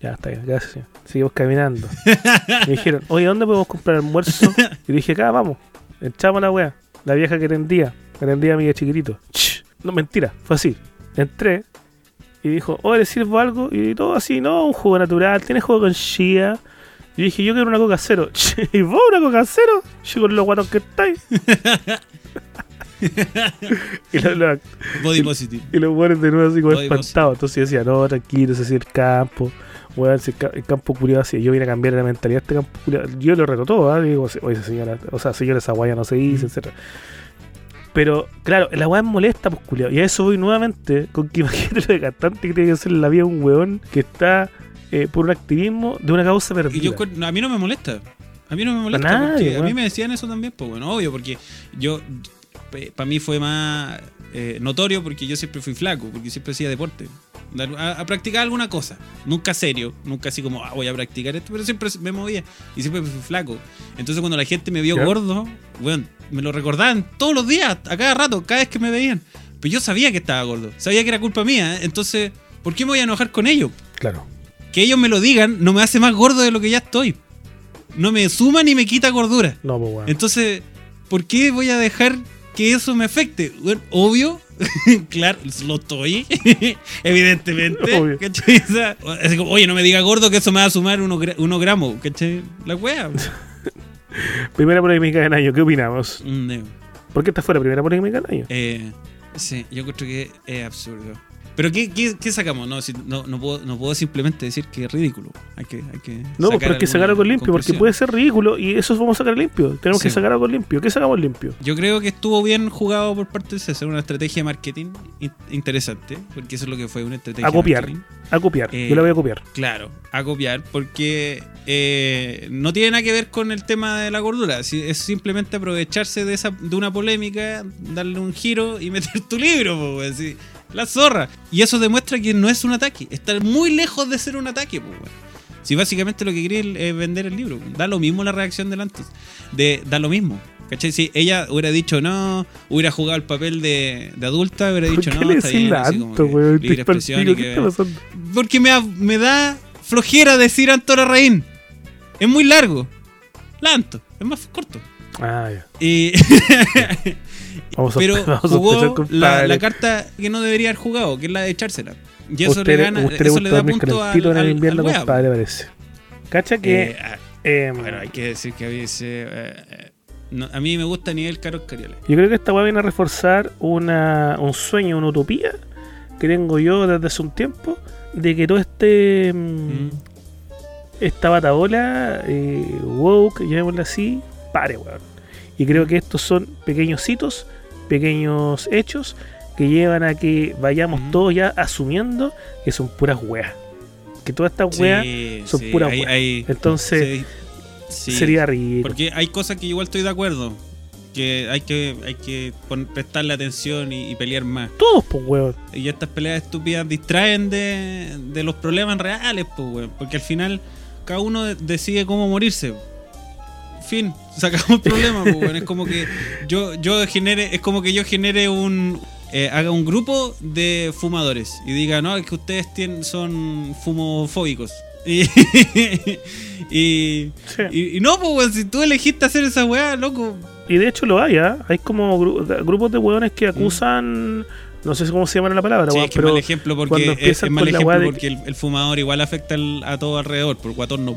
Ya, está bien, gracias, señor. Seguimos caminando. [laughs] Me dijeron, oye, ¿dónde podemos comprar almuerzo? Y le dije, acá, vamos. Entramos a la wea. La vieja que tendía, que tendía a mi chiquitito. Ch, No, mentira, fue así. Entré y dijo, oye, ¿le sirvo algo? Y todo así, no, un jugo natural, ¿tienes jugo con chía? Y dije, yo quiero una coca cero. [laughs] ¿Y vos una coca cero? Yo con los guatos que estáis. [laughs] [laughs] y, lo- lo- Body positive. y los buenos de nuevo así como espantados. Entonces decía, no, tranquilo, ese es el campo. Weón, si el, ca- el campo culiado así. Yo vine a cambiar la mentalidad de este campo culiado. Yo lo reto todo, ¿ah? Digo, oye, señora, o sea, señora, esa guaya no se dice, Mm. etcétera Pero, claro, la weá es molesta, pues culiado. Y a eso voy nuevamente con que [laughs] imagínate lo desgastante que tiene que ser la vida de un weón que está eh, por un activismo de una causa perdida. Y yo, a mí no me molesta. A mí no me molesta. nadie, porque a mí me decían eso también, pues bueno, obvio, porque yo. Para mí fue más eh, notorio porque yo siempre fui flaco, porque siempre hacía deporte. A, a practicar alguna cosa. Nunca serio, nunca así como, ah, voy a practicar esto, pero siempre me movía y siempre fui flaco. Entonces cuando la gente me vio gordo, bueno, me lo recordaban todos los días, a cada rato, cada vez que me veían. Pero yo sabía que estaba gordo, sabía que era culpa mía, ¿eh? entonces, ¿por qué me voy a enojar con ellos? Claro. que ellos me lo digan no me hace más gordo de lo que ya estoy. No me suma ni me quita gordura. No, pues weón. Entonces, ¿por qué voy a dejar que eso me afecte? Bueno, obvio, [laughs] claro, lo estoy, [laughs] evidentemente. Obvio. ¿cachai? O sea, así como, oye, no me diga gordo que eso me va a sumar unos, gra- unos gramos, ¿cachai? La wea. [laughs] Primera polémica del año, ¿qué opinamos? Neo. ¿Por qué esta fue la primera polémica del año? Eh, sí, yo creo que es absurdo. Pero ¿qué, qué, qué sacamos? No, si- no, no, puedo, no puedo simplemente decir que es ridículo. Hay que, hay que No, pues, pero hay que sacar algo limpio, porque puede ser ridículo y eso vamos a sacar limpio. Tenemos que sacar algo limpio. ¿Qué sacamos limpio? Yo creo que estuvo bien jugado por parte de César, una estrategia de marketing in- interesante, porque eso es lo que fue una estrategia A copiar. de. A copiar. Eh, Yo la voy a copiar. Claro, a copiar, porque eh, no tiene nada que ver con el tema de la gordura, es simplemente aprovecharse de, esa, de una polémica, darle un giro y [laughs] meter tu libro, po, weón, sí. La zorra. Y eso demuestra que no es un ataque, está muy lejos de ser un ataque. po, weón. Si básicamente lo que quería es vender el libro, da lo mismo la reacción del antes, de, da lo mismo. ¿Cachai? Si ella hubiera dicho no, hubiera jugado el papel de, de adulta, hubiera ¿Por dicho no, está bien, así como libre expresión y porque me, da- me da flojera decir Antora Reín. Es muy largo. Lanto, es más corto. Ah, ya. Y- [laughs] Vamos a, pero [laughs] a jugó la, compadre. la carta que no debería haber jugado, que es la de echársela. Y eso usted le gana, eso le da punto al, en el invierno, al compadre, parece. Cacha que. Eh, ah, em, bueno, hay que decir que a veces, eh, eh, no, a mí me gusta a nivel Carol Cariola. Yo creo que esta weá viene a reforzar una, un sueño, una utopía que tengo yo desde hace un tiempo de que todo este. mm, Mm. esta batabola woke, llamémosla así, pare, weón. Y creo que estos son pequeños hitos, pequeños hechos que llevan a que vayamos todos ya asumiendo que son puras weas. Que todas estas weas son sí, puras hay- weas. hay- Entonces, sí, sería rico. Porque hay cosas que igual estoy de acuerdo. Que hay que, hay que prestarle atención y, y pelear más. Todos, pues, weón. Y estas peleas estúpidas distraen de, de los problemas reales, pues, weón. Porque al final cada uno de- decide cómo morirse. Fin, sacamos el problema, pues. Es como que [laughs] yo, yo genere, es como que yo genere un. eh, haga un grupo de fumadores y diga, no, es que ustedes tienen, son fumofóbicos. [laughs] Y, y, Sí. y- y no, pues, si tú elegiste hacer esa weá, loco. Y de hecho lo hay, ¿ah? Hay como gru- grupos de weones que acusan. No sé cómo se llama la palabra, Sí, es que pero. mal ejemplo porque es, es mal ejemplo porque el, el fumador igual afecta al- a todo alrededor, por guatón no.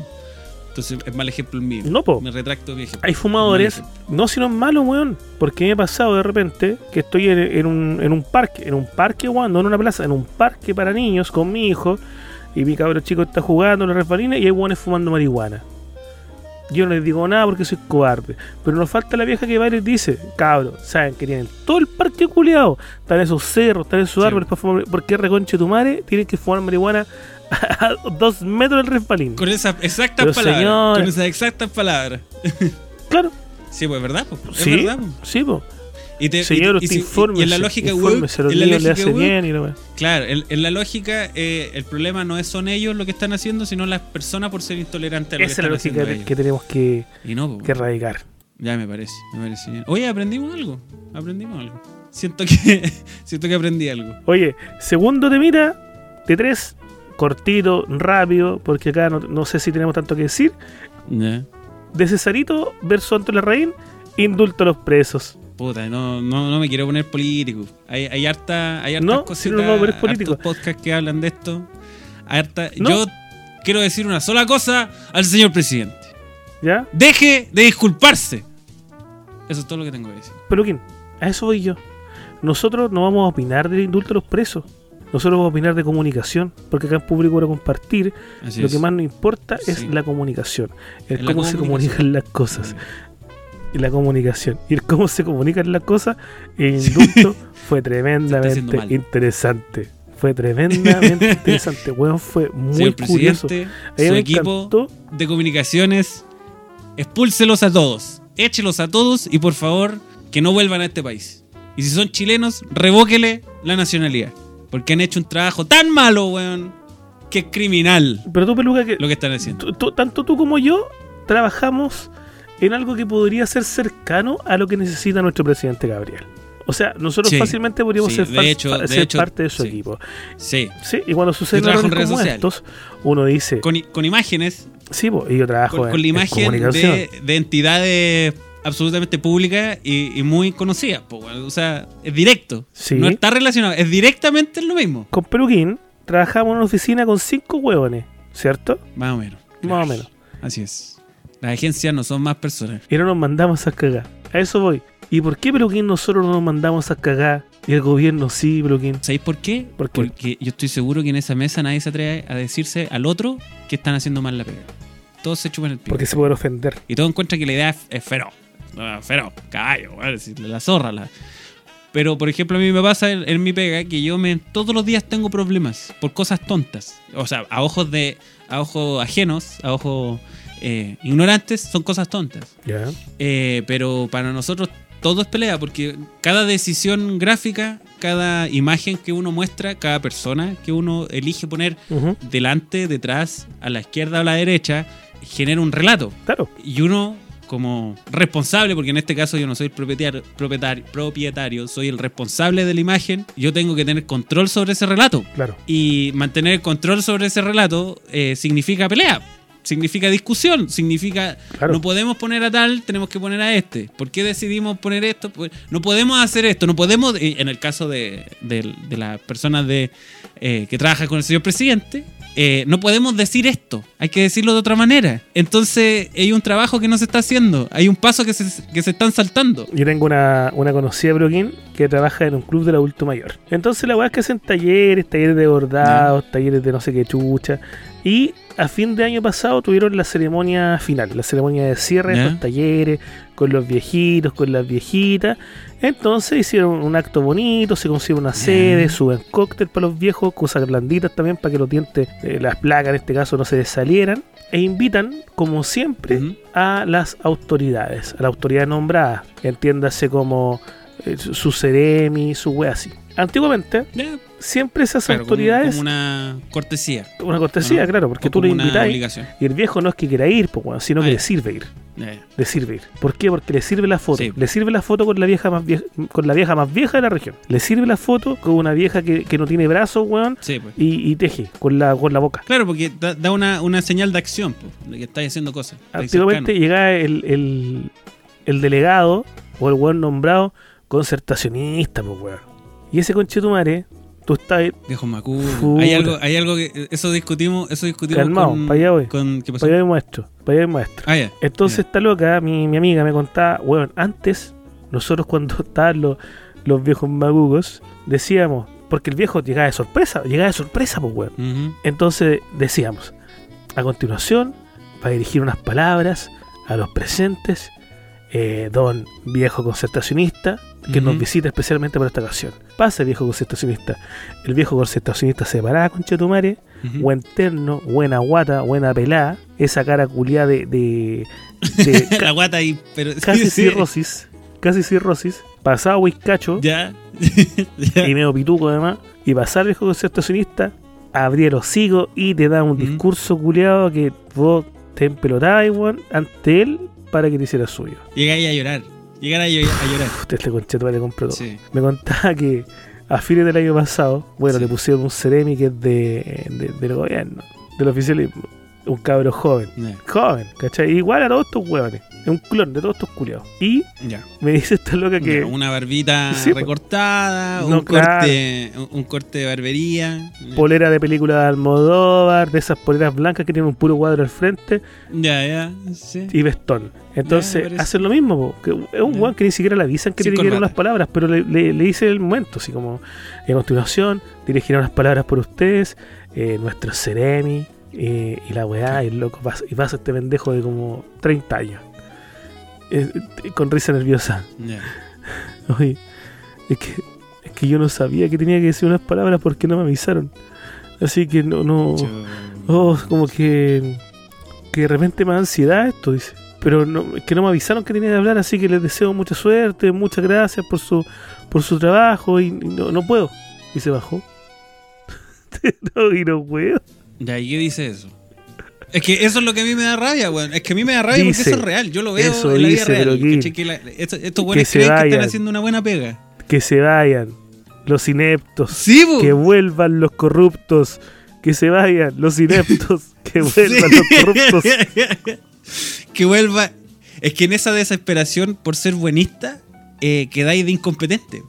Entonces es mal ejemplo el mío. No, po. Me retracto mi ejemplo. Hay fumadores, Mal no sino malos, weón. Porque me ha pasado de repente que estoy en, en un, en un parque, en un parque, weón, no en una plaza, en un parque para niños con mi hijo. Y mi cabro chico está jugando en la refalina y hay weones fumando marihuana. Yo no les digo nada porque soy cobarde. Pero nos falta la vieja que va y les dice, cabros, saben que tienen todo el parque culiado. Están esos cerros, están esos Sí. árboles para fumar. ¿Por qué reconche tu madre? Tienen que fumar marihuana a dos metros del refalín. Con esas exactas Pero, palabras. Con esas exactas palabras. [laughs] Claro, Sí, pues es verdad, pues. Es sí, verdad. pues. sí, po. Y, te, Señor, y, y usted si- informe. y en la lógica, en la le hace bien y. Claro, en, en la lógica, eh, el problema no es son ellos lo que están haciendo, sino las personas por ser intolerantes a lo Esa es la lógica que, tenemos que, Y no, pues, que erradicar. Ya me parece, me parece bien. Oye, aprendimos algo. Aprendimos algo. Siento que [laughs] siento que aprendí algo. Oye, segundo temita de tres, cortito, rápido, porque acá no, no sé si tenemos tanto que decir. De Cesarito versus Antonio Larraín, indulto a los presos. Puta, no, no, no me quiero poner político. Hay, hay harta, hay hartas No, cositas, no, hartos podcasts que hablan de esto. Harta- No. Yo quiero decir una sola cosa al señor presidente. ¿Ya? Deje de disculparse. Eso es todo lo que tengo que decir. Peluquín, a eso voy yo. Nosotros no vamos a opinar del indulto a los presos. Nosotros vamos a opinar de comunicación, porque acá en público para compartir, Así lo es. que más nos importa es la comunicación. El cómo se comunican las cosas. Y la comunicación. Y el cómo se comunican las cosas, el indulto fue [laughs] tremendamente interesante. Fue tremendamente [laughs] interesante. Weón, fue muy Señor curioso. su me equipo encantó. de comunicaciones, expúlselos a todos. Échelos a todos y por favor que no vuelvan a este país. Y si son chilenos, revóquele la nacionalidad. Porque han hecho un trabajo tan malo, weón, que es criminal Pero tú, Peluca, que lo que están haciendo. tanto tú como yo trabajamos en algo que podría ser cercano a lo que necesita nuestro presidente Gabriel. O sea, nosotros Sí, fácilmente podríamos sí, ser, de fal- hecho- fa- de ser hecho, parte de su sí. equipo. Sí. Sí, y cuando suceden errores en como sociales. estos, uno dice, Con, con imágenes, sí, y yo trabajo con, en, con la en imagen de, de entidades absolutamente públicas y, y muy po, weón. O sea, es directo. Sí. No está relacionado, es directamente lo mismo. Con Peluquín trabajamos en una oficina con cinco hueones, ¿cierto? Más o menos. Más o menos. Así es. Las agencias no son más personas. Y no nos mandamos a cagar. A eso voy. ¿Y por qué Peluquín nosotros no nos mandamos a cagar? Y el gobierno sí, Peluquín. ¿Sabéis por qué? ¿Por qué? Porque yo estoy seguro que en esa mesa nadie se atreve a decirse al otro que están haciendo mal la pega. Todos se chupan el pico. Porque se pueden ofender. Y todos encuentran que la idea es, es feroz. Feroz, caballo, si la zorra. La... Pero, por ejemplo, a mí me pasa en, en mi pega que yo me, todos los días tengo problemas por cosas tontas. O sea, a ojos de a ojos ajenos, a ojos eh, ignorantes, son cosas tontas. Ya. Eh, pero para nosotros todo es pelea porque cada decisión gráfica, cada imagen que uno muestra, cada persona que uno elige poner delante, detrás, a la izquierda o a la derecha, genera un relato. Claro. Y uno, como responsable, porque en este caso yo no soy el propietario, propietario, propietario, soy el responsable de la imagen, yo tengo que tener control sobre ese relato. Claro. Y mantener control sobre ese relato eh, significa pelea. Significa discusión, significa Claro. no podemos poner a tal, tenemos que poner a este. ¿Por qué decidimos poner esto? Pues, no podemos hacer esto, no podemos, en el caso de, de- de las personas de, eh, que trabajan con el señor presidente, eh, no podemos decir esto, hay que decirlo de otra manera. Entonces hay un trabajo que no se está haciendo, hay un paso que se, que se están saltando. Yo tengo una, una conocida Peluquín que trabaja en un club del adulto mayor. Entonces la weá es que hacen talleres, talleres de bordados, talleres de no sé qué chucha. Y a fin de año pasado tuvieron la ceremonia final, la ceremonia de cierre Ya. estos talleres, con los viejitos, con las viejitas. Entonces hicieron un acto bonito, se consiguió una sede, suben cóctel para los viejos, cosas blanditas también para que los dientes, eh, las placas en este caso, no se desalieran. E invitan, como siempre, a las autoridades, a la autoridad nombrada, entiéndase como eh, su su su wea así. Antiguamente, siempre esas claro, autoridades, Como, una cortesía. una cortesía, ¿no? claro, porque tú lo invitas y el viejo no es que quiera ir, pues, sino Ah, que le sirve ir. Le sirve ir. ¿Por qué? Porque le sirve la foto. Sí. Le sirve la foto con la vieja más vieja, con la vieja más vieja de la región. Le sirve la foto con una vieja que, que no tiene brazos, weón, Sí, pues. y, y teje con la, con la boca. Claro, porque da, da una, una señal de acción, pues, de que estáis haciendo cosas. Antiguamente el, el, el delegado o el weón nombrado concertacionista, pues weón. Y ese conchetumare, tú estás Viejo Macú. Puta. Hay algo, hay algo que. Eso discutimos, eso discutimos Calmao, con. pa' allá voy. con- ¿Qué pasó? para allá el maestro, para allá. Ah. Entonces Ya. esta loca, mi, mi amiga me contaba, weón, antes, nosotros cuando [laughs] estaban los, los viejos magugos, decíamos, porque el viejo llegaba de sorpresa, llegaba de sorpresa, pues weón. Entonces decíamos, a continuación, va a dirigir unas palabras a los presentes, eh, don viejo concertacionista, que nos visita especialmente por esta ocasión. Pasa, viejo concertacionista. El viejo concertacionista se paraba con Chetumare, buen terno, buena guata, buena pelada, esa cara culiada de, de, de [laughs] la guata ahí, pero. [laughs] casi cirrosis, casi cirrosis, pasaba whiskacho Ya. [laughs] ya. y medio pituco además, y pasar el viejo concertacionista, abría el hocico y te da un discurso culiado que vos te empelotabas weón, ante él para que te hiciera suyo. Llegáis a llorar. Llegar a, llo- a llorar. [laughs] Usted este conchetumare compró todo. Sí. Me contaba que a fines del año pasado, bueno, Sí. le pusieron un seremi que es de, de- del gobierno, del oficialismo, un cabro joven. Joven, ¿cachai? Igual a todos estos hueones. Es un clon de todos estos culiados. Y me dice esta loca que. Una barbita Sí, po. recortada, No, un, corte, un, corte de barbería. polera de película de Almodóvar, de esas poleras blancas que tienen un puro cuadro al frente Ya, ya. Sí. y vestón. Entonces hacen lo mismo, po, que es un Ya. weón que ni siquiera le avisan que Sin tiene que unas palabras, pero le, le, le dice el momento, así como a continuación dirigiré unas palabras por ustedes, eh, nuestro Ceremi eh, y la weá, y el loco pasa, y pasa este pendejo de como 30 años. Eh, con risa nerviosa. Ya. [laughs] Oye, es que, es que yo no sabía que tenía que decir unas palabras porque no me avisaron. Así que no, no. Yo- Oh, como que. Que de repente me da ansiedad esto, dice. Pero no, es que no me avisaron que tenía que hablar, así que les deseo mucha suerte, muchas gracias por su, por su trabajo y, y no, no puedo. Y se bajó. [laughs] no, y no puedo. Ya, ¿y qué dice eso? Es que eso es lo que a mí me da rabia, weón. Es que a mí me da rabia Dice, porque eso es real. Yo lo veo eso en la vida dice, real. Que la- estos estos weones se creen que están vayan. haciendo una buena pega. Que se vayan los ineptos. Sí. Que vuelvan los corruptos. Que se vayan los ineptos. [laughs] Que vuelvan Sí. los corruptos. [laughs] que vuelva. Es que en esa desesperación por ser buenista, eh, quedáis de incompetente.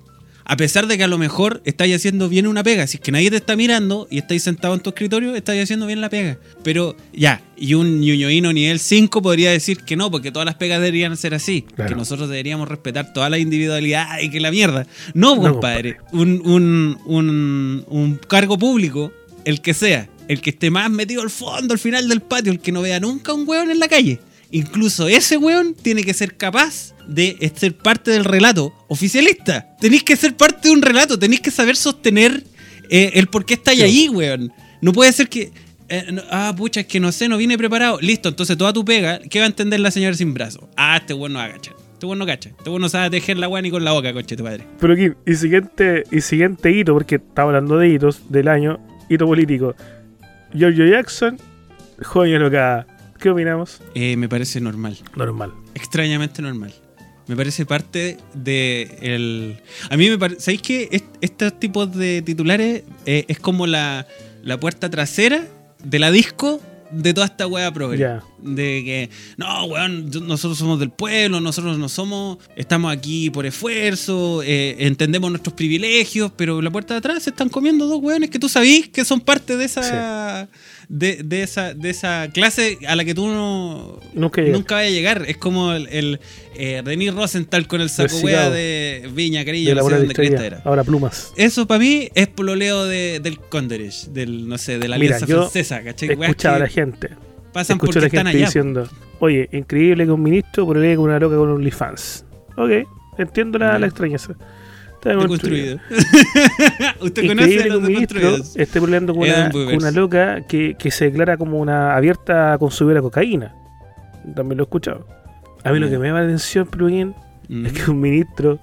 A pesar de que a lo mejor estáis haciendo bien una pega. Si es que nadie te está mirando y estáis sentado en tu escritorio, estáis haciendo bien la pega. Pero ya, y un ñoñoíno nivel 5 podría decir que no, porque todas las pegas deberían ser así. Claro. Que nosotros deberíamos respetar toda la individualidad y que la mierda. No, No, compadre. Un, un, un, un cargo público, el que sea, el que esté más metido al fondo, al final del patio, el que no vea nunca un hueón en la calle. Incluso ese weón tiene que ser capaz de ser parte del relato oficialista. Tenéis que ser parte de un relato, tenéis que saber sostener eh, el por qué estáis Sí. ahí, weón. No puede ser que. eh, no- ah, pucha, es que no sé, no viene preparado. Listo, entonces toda tu pega, ¿qué va a entender la señora sin brazo? Ah, este weón no va a cachar. Este weón no cacha. Este weón no sabe tejer la weá ni con la boca, coche tu padre. Pero Kim, y siguiente, y siguiente hito, porque estamos hablando de hitos del año, hito político. Giorgio Jackson, joven loca. ¿Qué opinamos? Eh, me parece normal. Normal. extrañamente normal. Me parece parte de el... A mí me parece... ¿Sabéis que est- estos tipos de titulares eh, es como la, la puerta trasera de la disco de toda esta weá progre? Ya. De que, no, weón, nosotros somos del pueblo, nosotros no somos, estamos aquí por esfuerzo, eh, entendemos nuestros privilegios, pero la puerta de atrás se están comiendo dos weones que tú sabís que son parte de esa... De, de esa, de esa clase a la que tú no, Nunca nunca a llegar. Es como el, el eh, Denis Rosenthal con el saco wea de Viña, la no sé dónde cresta era. Ahora plumas. Eso para mí es pololeo de, del Conderich, del, no sé, de la Mira, alianza francesa, ¿cachai? Escuchado a la gente. pasan porque la están gente allá. diciendo, oye, increíble que un ministro por con una loca con OnlyFans. Ok, entiendo la, la extrañeza. Está deconstruido. [laughs] Usted conoce a los deconstruidos. esté peleando con una, con Weavers. una loca que, que se declara como una abierta consumidora de cocaína. También lo he escuchado. A mí lo que me llama la atención, Plugin, Mm. es que un ministro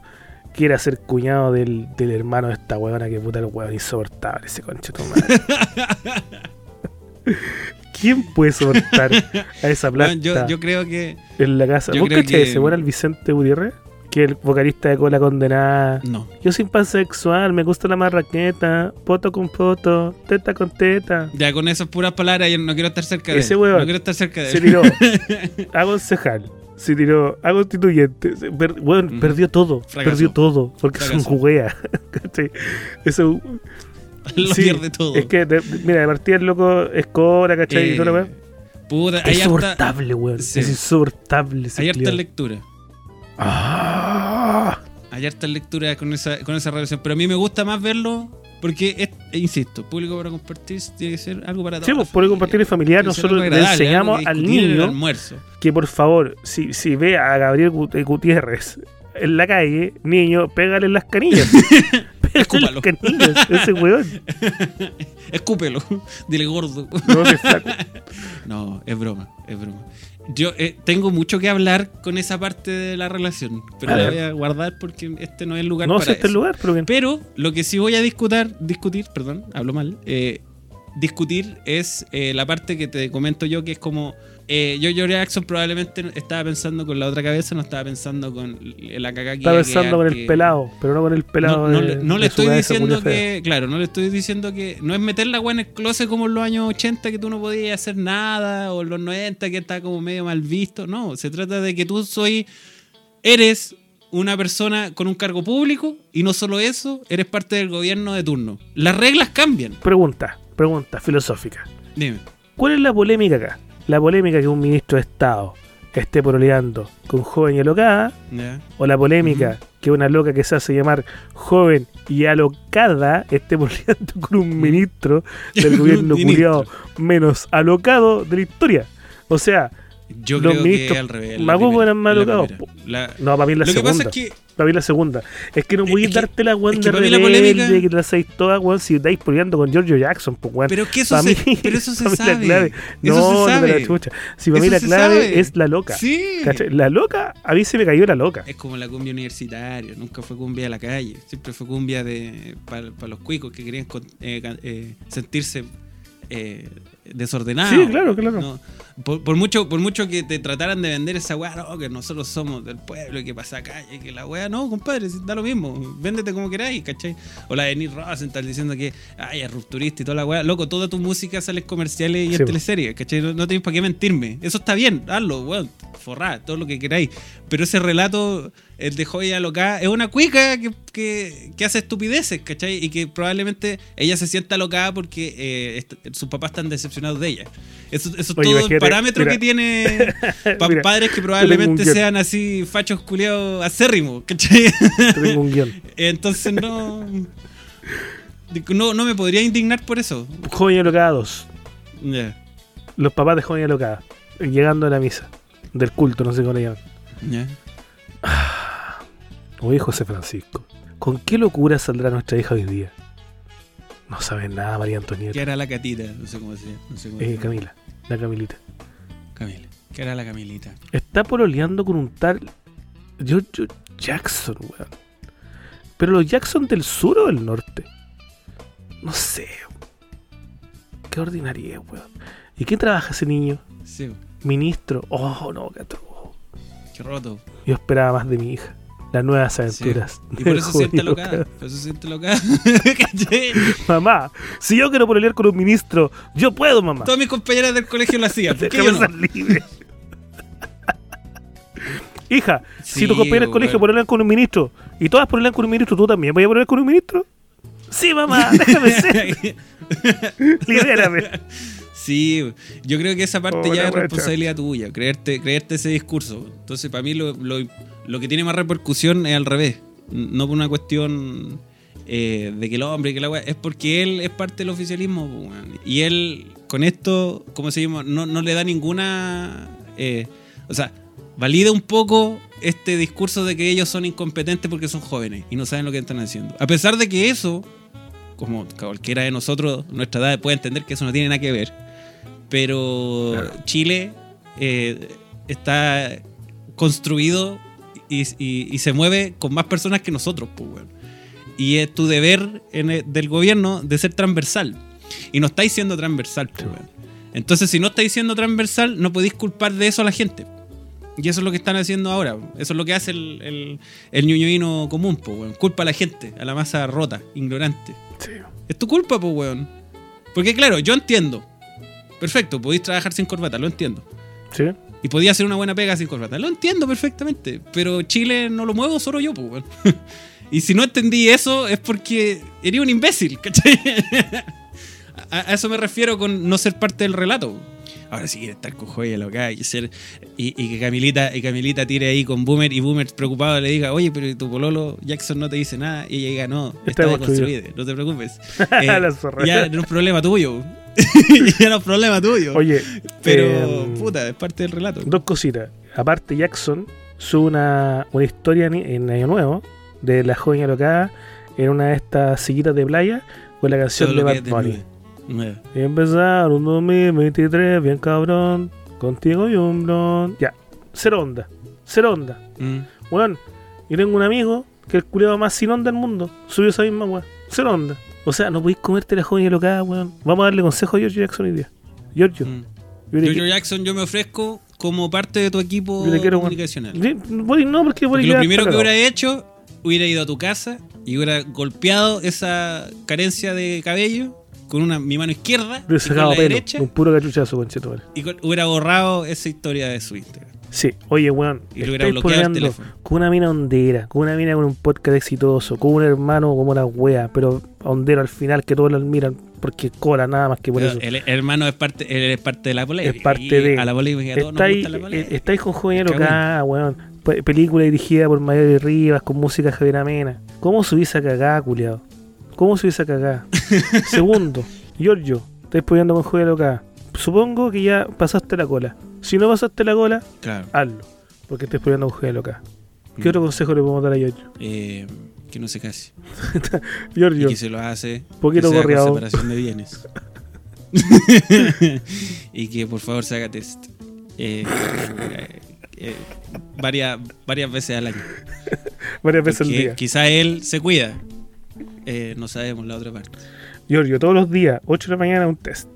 quiera ser cuñado del, del hermano de esta huevona que puta el huevón insoportable, ese concha de tu madre. [laughs] ¿Quién puede soportar a esa planta Bueno, yo, yo creo que. en la casa? ¿Vos cachai que- ese weón el Vicente Gutiérrez? Que el vocalista de Cola Condenada. No. Yo soy pansexual, me gusta la marraqueta, poto con poto, teta con teta. Ya con esas puras palabras, yo no quiero estar cerca de Ese él. huevón No quiero estar cerca de Se él. tiró [laughs] a concejal, se tiró a constituyente. se- per- weón, Ujú. perdió todo, Fracasó. perdió todo, porque es Fracasó. un juguea. [laughs] ¿cachai? Eso [laughs] Lo sí, pierde todo. Es que, de- mira, de partida el loco es cobra, ¿cachai? y toda la weá. Eh, puta, Es insoportable, weón. sí. Es insoportable. hay harta lectura. Ah. Hay harta lectura con esa, con esa relación. Pero a mí me gusta más verlo porque, es, e insisto, público para compartir tiene que ser algo para todos. Sí, pues, por compartir es familiar, nosotros le enseñamos al niño almuerzo. que por favor, si, si ve a Gabriel Gut- Gutiérrez en la calle, niño, pégale en las canillas. [laughs] pégale las Escúpalo. canillas, ese weón. [laughs] Escúpelo. Dile gordo. No. No, es broma, es broma. Yo eh, tengo mucho que hablar con esa parte de la relación, pero la voy a guardar porque este no es el lugar No para sé este eso. lugar, pero bien. Pero lo que sí voy a discutir, discutir, perdón, hablo mal, eh, discutir es eh, la parte que te comento yo, que es como eh, yo, Joe Jackson probablemente estaba pensando con la otra cabeza, no estaba pensando con la caca que Está iba a pensando con el que- pelado, pero no con el pelado. no, no de- le- no le estoy diciendo que, claro, no le estoy diciendo que no es meter la weá en el closet como en los años 80 que tú no podías hacer nada, o en los 90 que está como medio mal visto. No, se trata de que tú soy, eres una persona con un cargo público y no solo eso, eres parte del gobierno de turno. Las reglas cambian. Pregunta, pregunta filosófica. Dime. ¿Cuál es la polémica acá? La polémica que un ministro de Estado esté poroleando con joven y alocada, o la polémica que una loca que se hace llamar joven y alocada esté poroleando con un ministro del [laughs] gobierno culiado menos alocado de la historia. O sea, Yo Los creo que ministros al revés. la primera, eran la. La- no, para mí es la Lo que segunda. pasa es que Para mí es la segunda. Es que no Es podéis que- darte la weón es de que para la rebelde, polémica- que te la hacéis toda, weón, si estáis peleando con Giorgio Jackson, pues weón. Pero es que eso Pa' se, mí- pero eso [laughs] se la sabe. clave- Eso no, se no la chucha. Si para mí la clave sabe. es la loca. Sí. ¿Cachai? La loca, a mí se me cayó la loca. Es como la cumbia universitaria, nunca fue cumbia de la calle, siempre fue cumbia de para los cuicos que querían eh, eh, sentirse eh, desordenados. Sí, claro, claro. No, por, por mucho por mucho que te trataran de vender esa weá, no, que nosotros somos del pueblo y que pasa calle, que la weá, no, compadre, da lo mismo, véndete como queráis, ¿cachai? O la de Nick Rosenthal diciendo que, ay, es rupturista y toda la weá, loco, toda tu música sale en comerciales y Sí, en teleseries, ¿cachai? No, no tenéis para qué mentirme, eso está bien, hazlo, weón, forrá, todo lo que queráis, pero ese relato, el de Joya Loca, es una cuica que, que, que hace estupideces, ¿cachai? Y que probablemente ella se sienta locada porque eh, est- sus papás están decepcionados de ella. Eso, eso es todo el parámetro mira. que tiene [laughs] pa- Mira, padres que probablemente sean así fachos culiados acérrimos, ¿cachai? Tengo un guion. [laughs] Entonces no, no. No me podría indignar por eso. Y alocada 2. Ya, Los papás de y alocada. Llegando a la misa. Del culto, no sé cómo le llaman. ya. Oye, José Francisco. ¿Con qué locura saldrá nuestra hija hoy día? No saben nada, María ¿Qué Antonieta. hará la catita? No sé cómo se no sé Eh, llama. Camila, la Camilita. Camila. ¿Qué hará la Camilita? Está pololeando con un tal George Jackson, weón. Pero los Jackson del sur o del norte. No sé. Qué ordinaria, weón. ¿Y quién trabaja ese niño? Sí, Ministro. Oh, no, qué atroz. qué roto. Yo esperaba más de mi hija. Las nuevas aventuras. Y por [laughs] eso siente y loca. alocada. Por eso siente loca. [laughs] ¿Cachai? Mamá, si yo quiero pololear con un ministro, yo puedo, mamá. Todas mis compañeras del colegio lo hacían. ¿Por qué yo no? libre. [laughs] Hija, si tus compañeros del colegio pololean con un ministro y todas pololean con un ministro, ¿tú también vas a pololear con un ministro? Sí, mamá, déjame ser. Libérame. Sí, yo creo que esa parte Oh, ya es responsabilidad tuya, creerte, creerte ese discurso. Entonces, para mí lo, lo- lo que tiene más repercusión es al revés. No por una cuestión eh, de que el hombre, que la wea, es porque él es parte del oficialismo. Y él, con esto, ¿cómo se llama? No, no le da ninguna. eh, o sea, valida un poco este discurso de que ellos son incompetentes porque son jóvenes y no saben lo que están haciendo. A pesar de que eso, como cualquiera de nosotros, nuestra edad puede entender que eso no tiene nada que ver. Pero Claro. Chile eh, está construido y, y- y se mueve con más personas que nosotros, pues, weón. Y es tu deber en el- del gobierno de ser transversal. Y no estáis siendo transversal, pues, weón. Entonces, si no estáis siendo transversal, no podéis culpar de eso a la gente. Y eso es lo que están haciendo ahora. Eso es lo que hace el, el, el común, pues, weón. Culpa a la gente, a la masa rota, ignorante. Sí. Es tu culpa, pues, weón. Porque, claro, yo entiendo. Perfecto, podéis trabajar sin corbata, lo entiendo. Sí. Y podía hacer una buena pega sin corbata. Lo entiendo perfectamente. Pero Chile no lo muevo solo yo, pues. [laughs] Y si no entendí eso es porque eres un imbécil, [laughs] ¿cachai? A, a eso me refiero con no ser parte del relato. Ahora sí estar con joya loca y ser. Y, y que Camilita, y Camilita tire ahí con Boomer y Boomer preocupado le diga, oye, pero tu pololo Jackson no te dice nada. Y ella diga, no, Está está deconstruido, no te preocupes. [laughs] Eh, ya no es problema tuyo. Ya no es problema tuyo. Oye, pero, em, puta, es parte del relato. dos cositas. Aparte, Jackson sube una, una historia en, en Año Nuevo de la joven alocada en una de estas sillitas de playa con la canción Todo de Bad Bunny. Y empezar un 2023 bien cabrón, contigo y un blon. Ya, cero onda, cero onda. Mm. Weón, yo tengo un amigo que es el culiado más sin onda del mundo. Subió esa misma weón. Cero onda. O sea, no podéis comerte la joven alocada, weón. Vamos a darle consejo a Giorgio Jackson hoy día. Giorgio, Mm. qui- Jackson, yo me ofrezco como parte de tu equipo quiero, comunicacional. Voy- no, porque voy a Porque lo primero que hubiera hecho, hubiera ido a tu casa y hubiera golpeado esa carencia de cabello con una, mi mano izquierda y hubiera con sacado la pelo, derecha un puro cachuchazo, conchetumare. y con- hubiera borrado esa historia de su Instagram. Sí, oye, weón, Y le hubiera estáis bloqueado el pololeando teléfono. con una mina hondera, con una mina con un podcast exitoso, con un hermano como la wea, pero hondero al final que todos lo admiran porque cola nada más que por Pero eso. el, el hermano es parte, él es parte de la polémica. Es parte y de- A la polémica, a todos nos Estáis, gusta la polémica. eh, estáis con Joven acá, weón. Pe- película dirigida por Mario Rivas con música Javier Amena. ¿Cómo subís a cagá, culiado? ¿Cómo subís a cagá? Segundo, Giorgio, estáis poniendo con Joven acá. Supongo que ya pasaste la cola. Si no pasaste la cola, Claro. hazlo. Porque poniendo con Joven acá. ¿Qué Mm. otro consejo le podemos dar a Giorgio? Eh, que no se case. [laughs] Y Giorgio, que se lo hace. Poquito correado. separación de bienes. [laughs] y que por favor se haga test. Eh, eh, eh, varias, varias veces al año. [laughs] varias veces al día. quizá él se cuida. Eh, no sabemos la otra parte. Giorgio, todos los días, 8 de la mañana, un test.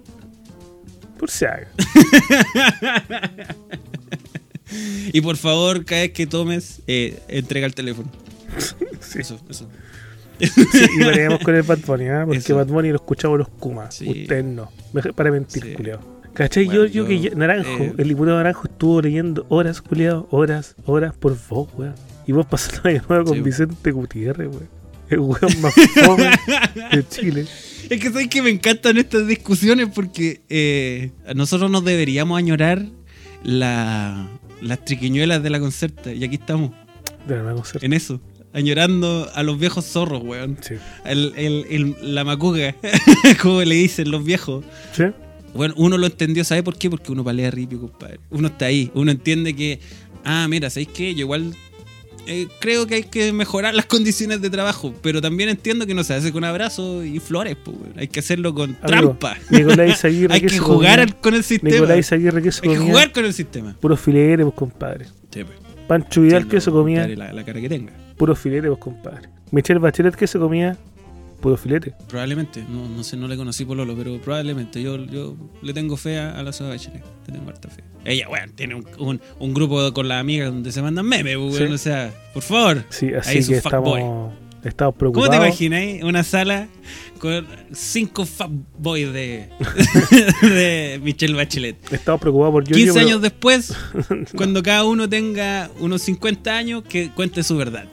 Por si haga. [laughs] Y por favor, cada vez que tomes, eh, entrega el teléfono. [laughs] Sí. Eso, eso. Sí, y veremos con el Bad Bunny, ¿ah? Porque Eso. Bad Bunny lo escuchamos los Kumas. Sí. Ustedes no. Para mentir, Sí. culiao. ¿Cachai? Bueno, yo, yo, yo, que ya- Naranjo, eh, el diputado Naranjo estuvo leyendo horas, culiado, horas, horas por vos, weón. Y vos pasando de nuevo con. Vicente Gutiérrez, weón. El weón más fome [laughs] de Chile. Es que sabes que me encantan estas discusiones porque eh, nosotros nos deberíamos añorar la, las triquiñuelas de la concerta. Y aquí estamos, De no sé. en eso. Añorando a los viejos zorros, weón. Sí. El, el- el- la macuga, [laughs] como le dicen los viejos. ¿Sí? Bueno, uno lo entendió, ¿sabe por qué? Porque uno palea ripio, compadre. Uno está ahí, uno entiende que, ah, mira, ¿sabéis qué? Yo igual eh, creo que hay que mejorar las [laughs] condiciones de trabajo, pero también entiendo que no se hace con abrazos y flores, pues, hay que hacerlo con Amigo, trampa. Nicolás [laughs] Aguirre, hay ¿qué que jugar comía? con el sistema. Nicolás Aguirre, ¿qué se hay que comía? jugar con el sistema. Puro filete, pues, compadre. Sí, pues. Pancho Vidal, Sí, ¿qué se comía? La, la cara que tenga. Puro filete, pues, compadre. Michelle Bachelet, ¿qué se comía? Puro filete. Probablemente, no, no sé, no le conocí por Lolo, pero probablemente yo, yo le tengo fe a, a la Soda Bachelet. Le tengo harta fe. Ella, weón, tiene un, un, un grupo con las amigas donde se mandan memes. Sí. O sea, por favor. Sí, Ahí así es que estamos, estamos ¿Cómo preocupados. te imagináis una sala con cinco fuckboys de, [laughs] de Michelle Bachelet? Estamos preocupados por Giorgio. 15 pero- años después, [laughs] cuando cada uno tenga unos 50 años, que cuente su verdad.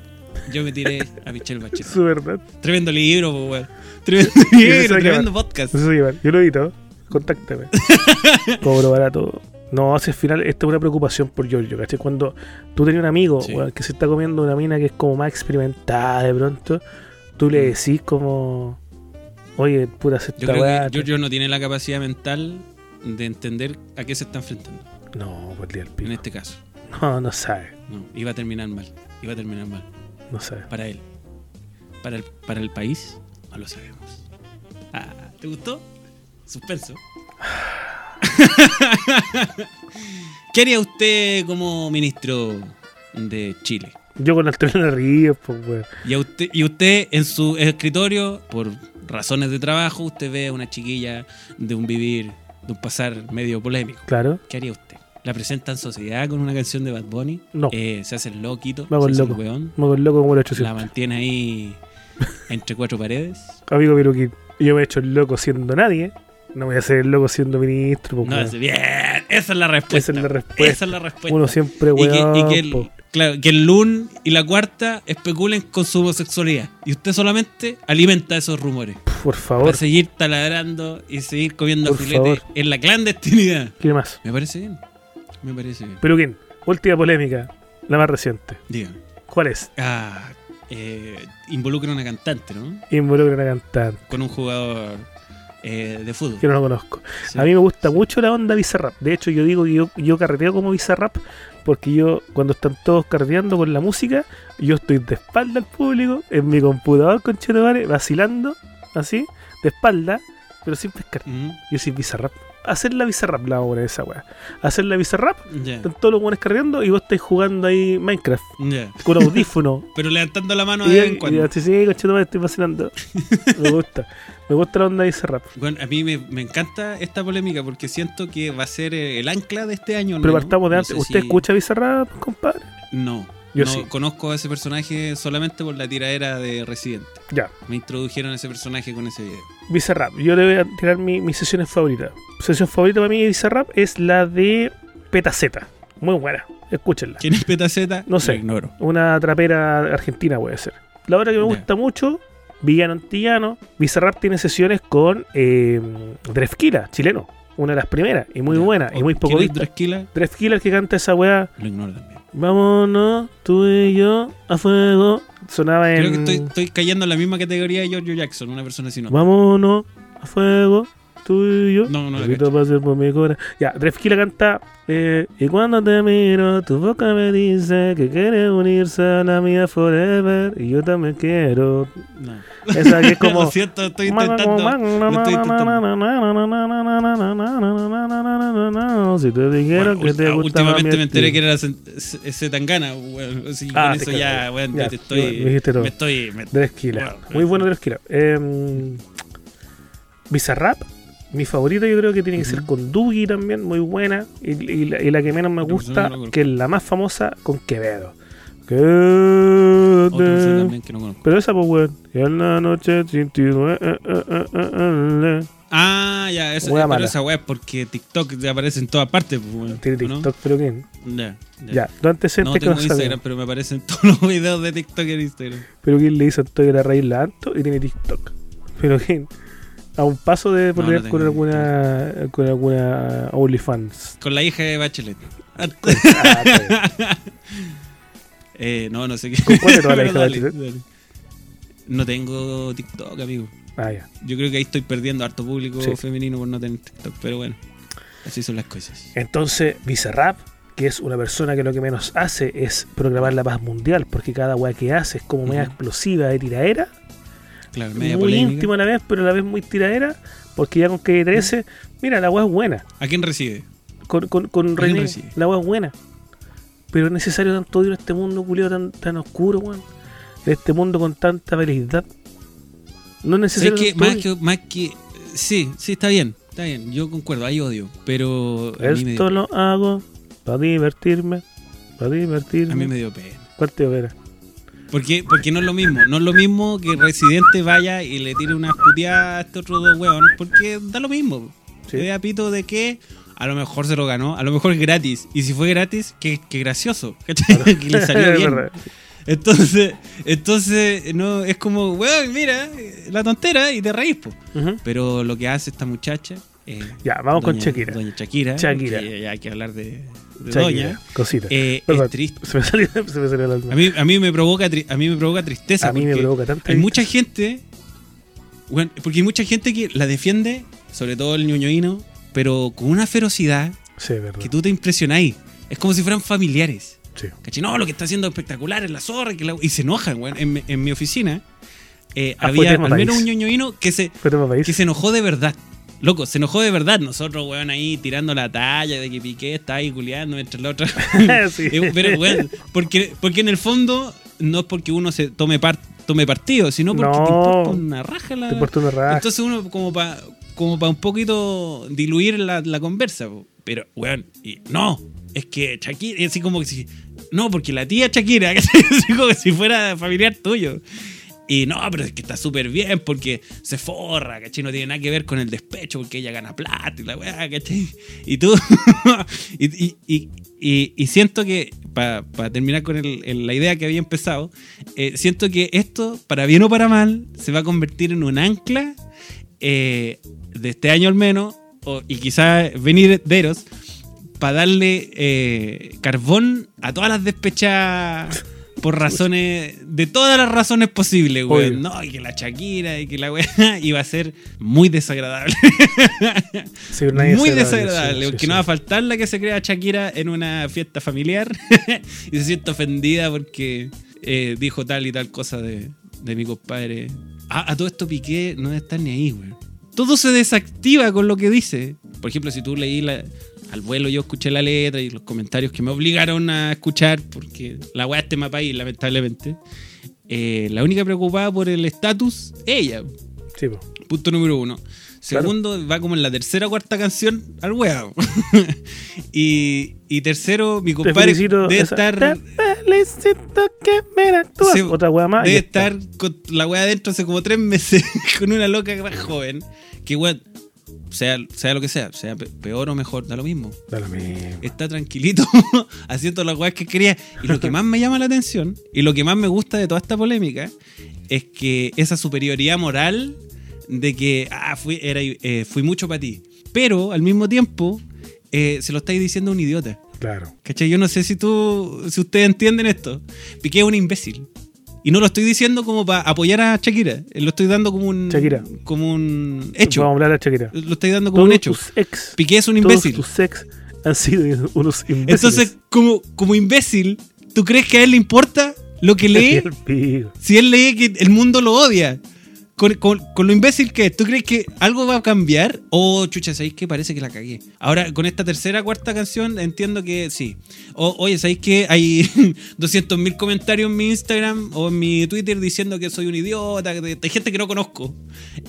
Yo me tiré a Michelle Bachelet. Su verdad. Tremendo libro, weón. [laughs] Tremendo libro, tremendo podcast. Llevar. Yo lo edito. Contáctame. [laughs] Cobro barato. No, hace al final, esta es una preocupación por Giorgio, ¿cachai? Cuando tú tenías un amigo Sí. weón, que se está comiendo una mina que es como más experimentada de pronto, tú le Mm. decís como, Oye, puta, se Yo creo weá. que Giorgio no tiene la capacidad mental de entender a qué se está enfrentando. No, por el día del En pico. este caso. No, no sabe. No, iba a terminar mal. Iba a terminar mal. No sabe. Para él. Para el, para el país, no lo sabemos. Ah, ¿Te gustó? Suspenso. [laughs] ¿Qué haría usted como ministro de Chile? Yo con Antonio Ríos, pues, weón. Y, a usted, y usted en su escritorio, por razones de trabajo, usted ve a una chiquilla de un vivir, de un pasar medio polémico. Claro. ¿Qué haría usted? ¿La presenta en sociedad con una canción de Bad Bunny? No. Eh, ¿Se hace el loquito? Hago ¿Se el hace el loco. weón? Me hago el loco como el ¿La 800. mantiene ahí entre cuatro paredes? Amigo Piruquín, yo me he hecho el loco siendo nadie. No voy a hacer el loco siendo ministro, pues, No, weón. es bien. Esa es la respuesta. Esa es la respuesta. Esa es la respuesta. Uno siempre, y que, weón. y que el, claro, que el Lun y la cuarta especulen con su homosexualidad. Y usted solamente alimenta esos rumores. Por favor, Para seguir taladrando y seguir comiendo Por filete favor. en la clandestinidad. ¿qué más? Me parece bien. Me parece bien. Última polémica, la más reciente. Dígame. ¿Cuál es? Ah, eh, involucra a una cantante, ¿no? Involucra a una cantante, Con un jugador eh, de fútbol. que no lo conozco. Sí. A mí me gusta mucho la onda Bizarrap. De hecho, yo digo que yo, yo carreteo como Bizarrap porque yo, cuando están todos carreteando con la música, yo estoy de espalda al público, en mi computador con Chetovare, vacilando, así, de espalda, pero sin pescar. Mm, Yo soy Bizarrap. Hacer la Bizarrap, la obra de esa weá. Hacer la Bizarrap, ya, están todos los buenos carreando y vos estáis jugando ahí Minecraft ya. con audífono. [laughs] Pero levantando la mano y, de vez en y, cuando. así, sí, con Chetovare estoy vacilando. [laughs] me gusta. Me gusta la onda Bizarrap. Bueno, a mí me, me encanta esta polémica porque siento que va a ser eh, el ancla de este año. Pero partamos de No antes. ¿Usted si- escucha Bizarrap, compadre? No. Yo no sí. conozco a ese personaje solamente por la tiradera de Resident. Ya. Me introdujeron a ese personaje con ese video. Bizarrap. Yo le voy a tirar mi, mis sesiones favoritas. Sesión favorita para mí de Bizarrap es la de Petaceta. Muy buena. Escúchenla. ¿Quién es Petaceta? No sé. Lo ignoro. Una trapera argentina puede ser. La otra que me Ya. gusta mucho, Villano Antillano. Bizarrap tiene sesiones con eh, Drefkila, chileno. Una de las primeras. Y muy buena. Y muy poco ¿Quién es vista. Drefkila el que canta esa weá. Lo ignoro también. Vámonos, tú y yo, a fuego. Sonaba en. Creo que estoy, estoy cayendo en la misma categoría de Giorgio Jackson, una persona así. No, Vámonos a fuego, tú y yo. no, no la cacho. pase por mi corazón. Ya, Drefkila canta. eh, y cuando te miro, tu boca me dice que quiere unirse a la mía forever. Y yo también quiero. No. Esa que es como. Lo siento, estoy intentando. lo estoy intentando. Si te dijeron Bueno, que te gustaba últimamente me enteré que era ese Tangana. Así que Ah, con eso ya, weón, Ya, te estoy. me dijiste todo. Me estoy. me-. Bueno, Muy bueno Drefkila. Eh, Bizarrap. Mi favorito yo creo que tiene que ser Ujú. con Dugi también, muy buena. Y, y la, y la que menos me gusta, no que es la más famosa, con Quevedo. Que no. Pero esa, pues, weón. Y en la noche sin ti, eh, eh, eh. Ah, ya, esa, Wea pero esa weá es porque TikTok te aparece en todas partes, pues. Tiene ¿o no? TikTok, pero ¿quién? Ya, ya. Ya, No que tengo no. Instagram, pero me aparecen [laughs] todos los videos de TikTok en Instagram. Pero ¿quién le hizo Antonio la raíz la Anto y tiene TikTok? Pero ¿quién? A un paso de No, no con alguna con alguna OnlyFans. Con la hija de Bachelet. Ah, [laughs] [laughs] eh, no, no sé qué. ¿Con cuál Pero [laughs] hijas de Bachelet? dale. No tengo TikTok, amigo. Ah, ya. Yo creo que ahí estoy perdiendo harto público Sí. femenino por no tener TikTok, pero bueno, así son las cosas. Entonces, Bizarrap, que es una persona que lo que menos hace es programar la paz mundial, porque cada weá que hace es como media Ujú. explosiva de tiraera, Claro, media muy polémica. íntima a la vez, pero a la vez muy tiraera, porque ya con que 13, mira, la weá es buena. ¿A quién recibe? Con, con, con René, recibe? la weá es buena. Pero es necesario tanto odio en este mundo culiado tan, tan oscuro, weón. En este mundo con tanta felicidad. No es ¿Sabes necesario qué? tanto Más que, más que. Sí, sí, está bien. Está bien, yo concuerdo, hay odio. Pero me Esto lo hago para divertirme, para divertirme. a mí me dio pena. ¿Cuál te opera? Porque, porque no es lo mismo. No es lo mismo que Residente vaya y le tire unas puteadas a este otro dos weón. Porque da lo mismo. Sí. Se da pito de que a lo mejor se lo ganó. A lo mejor es gratis. Y si fue gratis, qué, qué gracioso. [laughs] ¿cachai? que le salió [laughs] bien. Entonces, entonces no es como, weón, mira, la tontera y te reís, po. Pero lo que hace esta muchacha. Eh, Ya, vamos con Shakira. Doña Shakira. Shakira. que ya hay que hablar de, de Shakira, doña. cosita. eh, Perdón, es triste. Se me salió, se me salió el alma. A mí, a mí me provoca a mí me provoca tristeza. A mí me provoca tanta Hay tristeza. mucha gente Weón, porque hay mucha gente que la defiende, sobre todo el ñoñoíno, pero con una ferocidad Sí, es que tú te impresionáis. Es como si fueran familiares. Sí. No, lo que está haciendo espectacular es la zorra. que la- Y se enojan, weón. En, mi- en mi oficina eh, Ah, había al menos país. un ñoñoíno que se, que se enojó de verdad. Loco, se enojó de verdad. Nosotros, weón, ahí tirando la talla de que Piqué está ahí culiando mientras la otra. Sí. Eh, Pero, weón, porque, porque en el fondo no es porque uno se tome, par- tome partido, sino porque No. te importa una raja la. Te importa una raja. Entonces uno, como para como pa un poquito diluir la, la conversa. Pero, weón, y, no, es que Shakira, así como que si. No, porque la tía Shakira, [laughs] así como si fuera familiar tuyo. Y no, pero es que está súper bien porque se forra, ¿cachai? No tiene nada que ver con el despecho porque ella gana plata y la weá, ¿cachai? Y tú. [laughs] y, y- y- siento que, para terminar con la idea que había empezado, eh, siento que esto, para bien o para mal, se va a convertir en un ancla eh, de este año al menos, o- y quizás venideros, para darle eh, carbón a todas las despechadas por razones, de todas las razones posibles, weón. No, y que la Shakira y que la weá [laughs] iba a ser muy desagradable. [laughs] Sí, muy desagradable, sí, sí, porque no va a faltar la que se crea Shakira en una fiesta familiar [laughs] y se siente ofendida porque eh, dijo tal y tal cosa de, de mi compadre. Ah, a todo esto Piqué no debe estar ni ahí, güey. Todo se desactiva con lo que dice. Por ejemplo, si tú leí la, al vuelo, yo escuché la letra y los comentarios que me obligaron a escuchar, porque la weá es tema país, lamentablemente. eh, la única preocupada por el estatus, ella. Sí, po. Punto número uno. Segundo, va como en la tercera o cuarta canción al weá. [laughs] y, y tercero, mi compadre debe esa- estar, Te que me. Sí, Otra wea más. debe estar con la weá adentro hace como tres meses [laughs] con una loca joven. Que weón, sea, sea lo que sea, sea pe- peor o mejor, da lo mismo. Da lo mismo. Está tranquilito [laughs] haciendo las weas que quería. Y lo que más me llama la atención y lo que más me gusta de toda esta polémica es que esa superioridad moral de que ah, fui, era, eh, fui mucho para ti. Pero al mismo tiempo eh, se lo estáis diciendo a un idiota. Claro. ¿Cachai? Yo no sé si tú, si ustedes entienden esto. Piqué es un imbécil. Y no lo estoy diciendo como para apoyar a Shakira. Lo estoy dando como un, Shakira. como un hecho. Vamos a hablar a Shakira. Lo estoy dando como Todos un hecho. tus ex. Piqué es un todos imbécil. tus ex han sido unos imbéciles. Entonces, como, como imbécil, ¿tú crees que a él le importa lo que [laughs] lee? Si él lee que el mundo lo odia. Con, con- con lo imbécil que es, ¿tú crees que algo va a cambiar? O, chucha, ¿sabéis que parece que la cagué? Ahora, con esta tercera, cuarta canción, entiendo que sí. O, oye, ¿sabéis que hay [laughs] 200.000 comentarios en mi Instagram o en mi Twitter diciendo que soy un idiota? que- Hay gente que no conozco.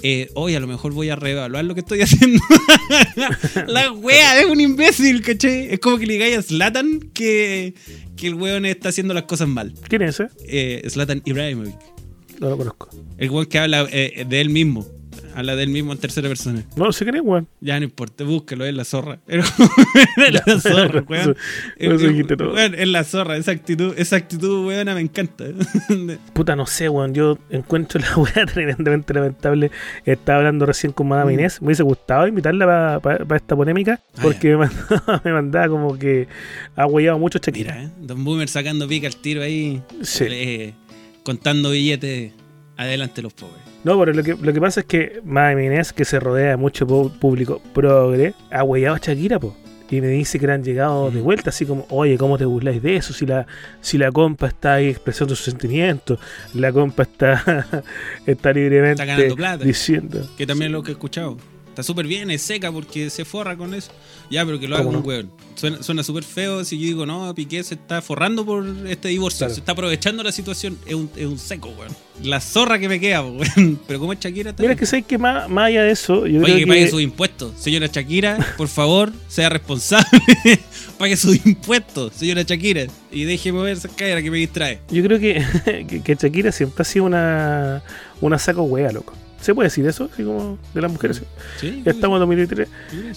Eh, oye, a lo mejor voy a reevaluar lo que estoy [laughs] haciendo. la wea es un imbécil, ¿cachai? Es como que le digáis a Zlatan que, que el weón está haciendo las cosas mal. ¿Quién es ese? Eh, Zlatan Ibrahimovic. No lo conozco. El weón que habla eh, de él mismo. Habla de él mismo en tercera persona. No lo sé quién es, weón. Ya no importa, búscalo, es la zorra. [laughs] es la zorra, [laughs] weón. Weón, es la zorra, esa actitud, esa actitud, weona, me encanta. [laughs] Puta, no sé, weón. Yo encuentro la weá tremendamente lamentable. Estaba hablando recién con Madame Mm. Inés. Me hubiese gustado invitarla para esta polémica. Ah, Porque me, mandaba, me mandaba como que ha huellado mucho Shakira. Mira, ¿eh? Don Boomer sacando pica al tiro ahí, Sí. eh, contando billetes adelante los pobres. No, pero lo que, lo que pasa es que Inés, que se rodea de mucho público progre, ha huellado a Shakira, po. Y me dice que le han llegado de Mm. vuelta, así como, oye, ¿cómo te burláis de eso? Si la, si la compa está ahí expresando sus sentimientos, la compa está, [laughs] está libremente Está ganando plata. diciendo. Que también es lo que he escuchado. Está súper bien, es seca porque se forra con eso. Ya, pero que lo haga ¿Cómo un no? weón. Suena súper feo si yo digo, no, Piqué se está forrando por este divorcio. Claro. Se está aprovechando la situación. Es un, es un seco, weón. La zorra que me queda, weón. [laughs] Pero como es Shakira, está Mira que sé que más, más allá de eso, yo Oye, creo que que, pague sus impuestos. Señora Shakira, [laughs] por favor, sea responsable. [laughs] pague sus impuestos, señora Shakira. Y déjeme ver esa cadera que me distrae. yo creo que, que, que Shakira siempre ha sido una, una saco wea, loco. ¿Se puede decir eso? Así como de las mujeres. Sí, Ya estamos en 2023.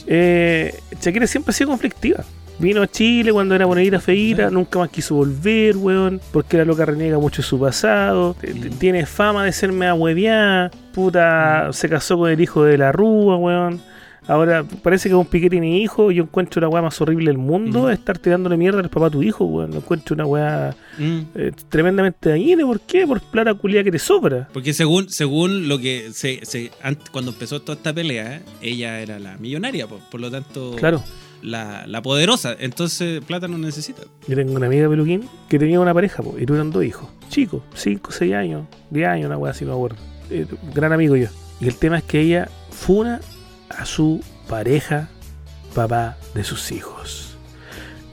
Eh, Shakira siempre ha sido conflictiva. Vino a Chile cuando era bonita, feita, Sí. nunca más quiso volver, weón, porque la loca reniega mucho de su pasado, tiene fama de ser mea hueviada, puta, se casó con el hijo de la Rúa, weón, Ahora, parece que un pique tiene hijo. Yo encuentro la weá más horrible del mundo. Ujú. Estar tirándole mierda al papá a tu hijo, weón. Encuentro una weá Mm. eh, tremendamente dañina. ¿Por qué? Por plata culia que te sobra. Porque según, según lo que se, se- cuando empezó toda esta pelea, ella era la millonaria, po, por, lo tanto, Claro. la, la poderosa. Entonces, plata no necesita. Yo tengo una amiga peluquín que tenía una pareja, po, y tuvieron dos hijos. Chicos, 5, 6 años, 10 años, una weá así, no me acuerdo. Eh, gran amigo yo. Y el tema es que ella funa a su pareja, papá de sus hijos.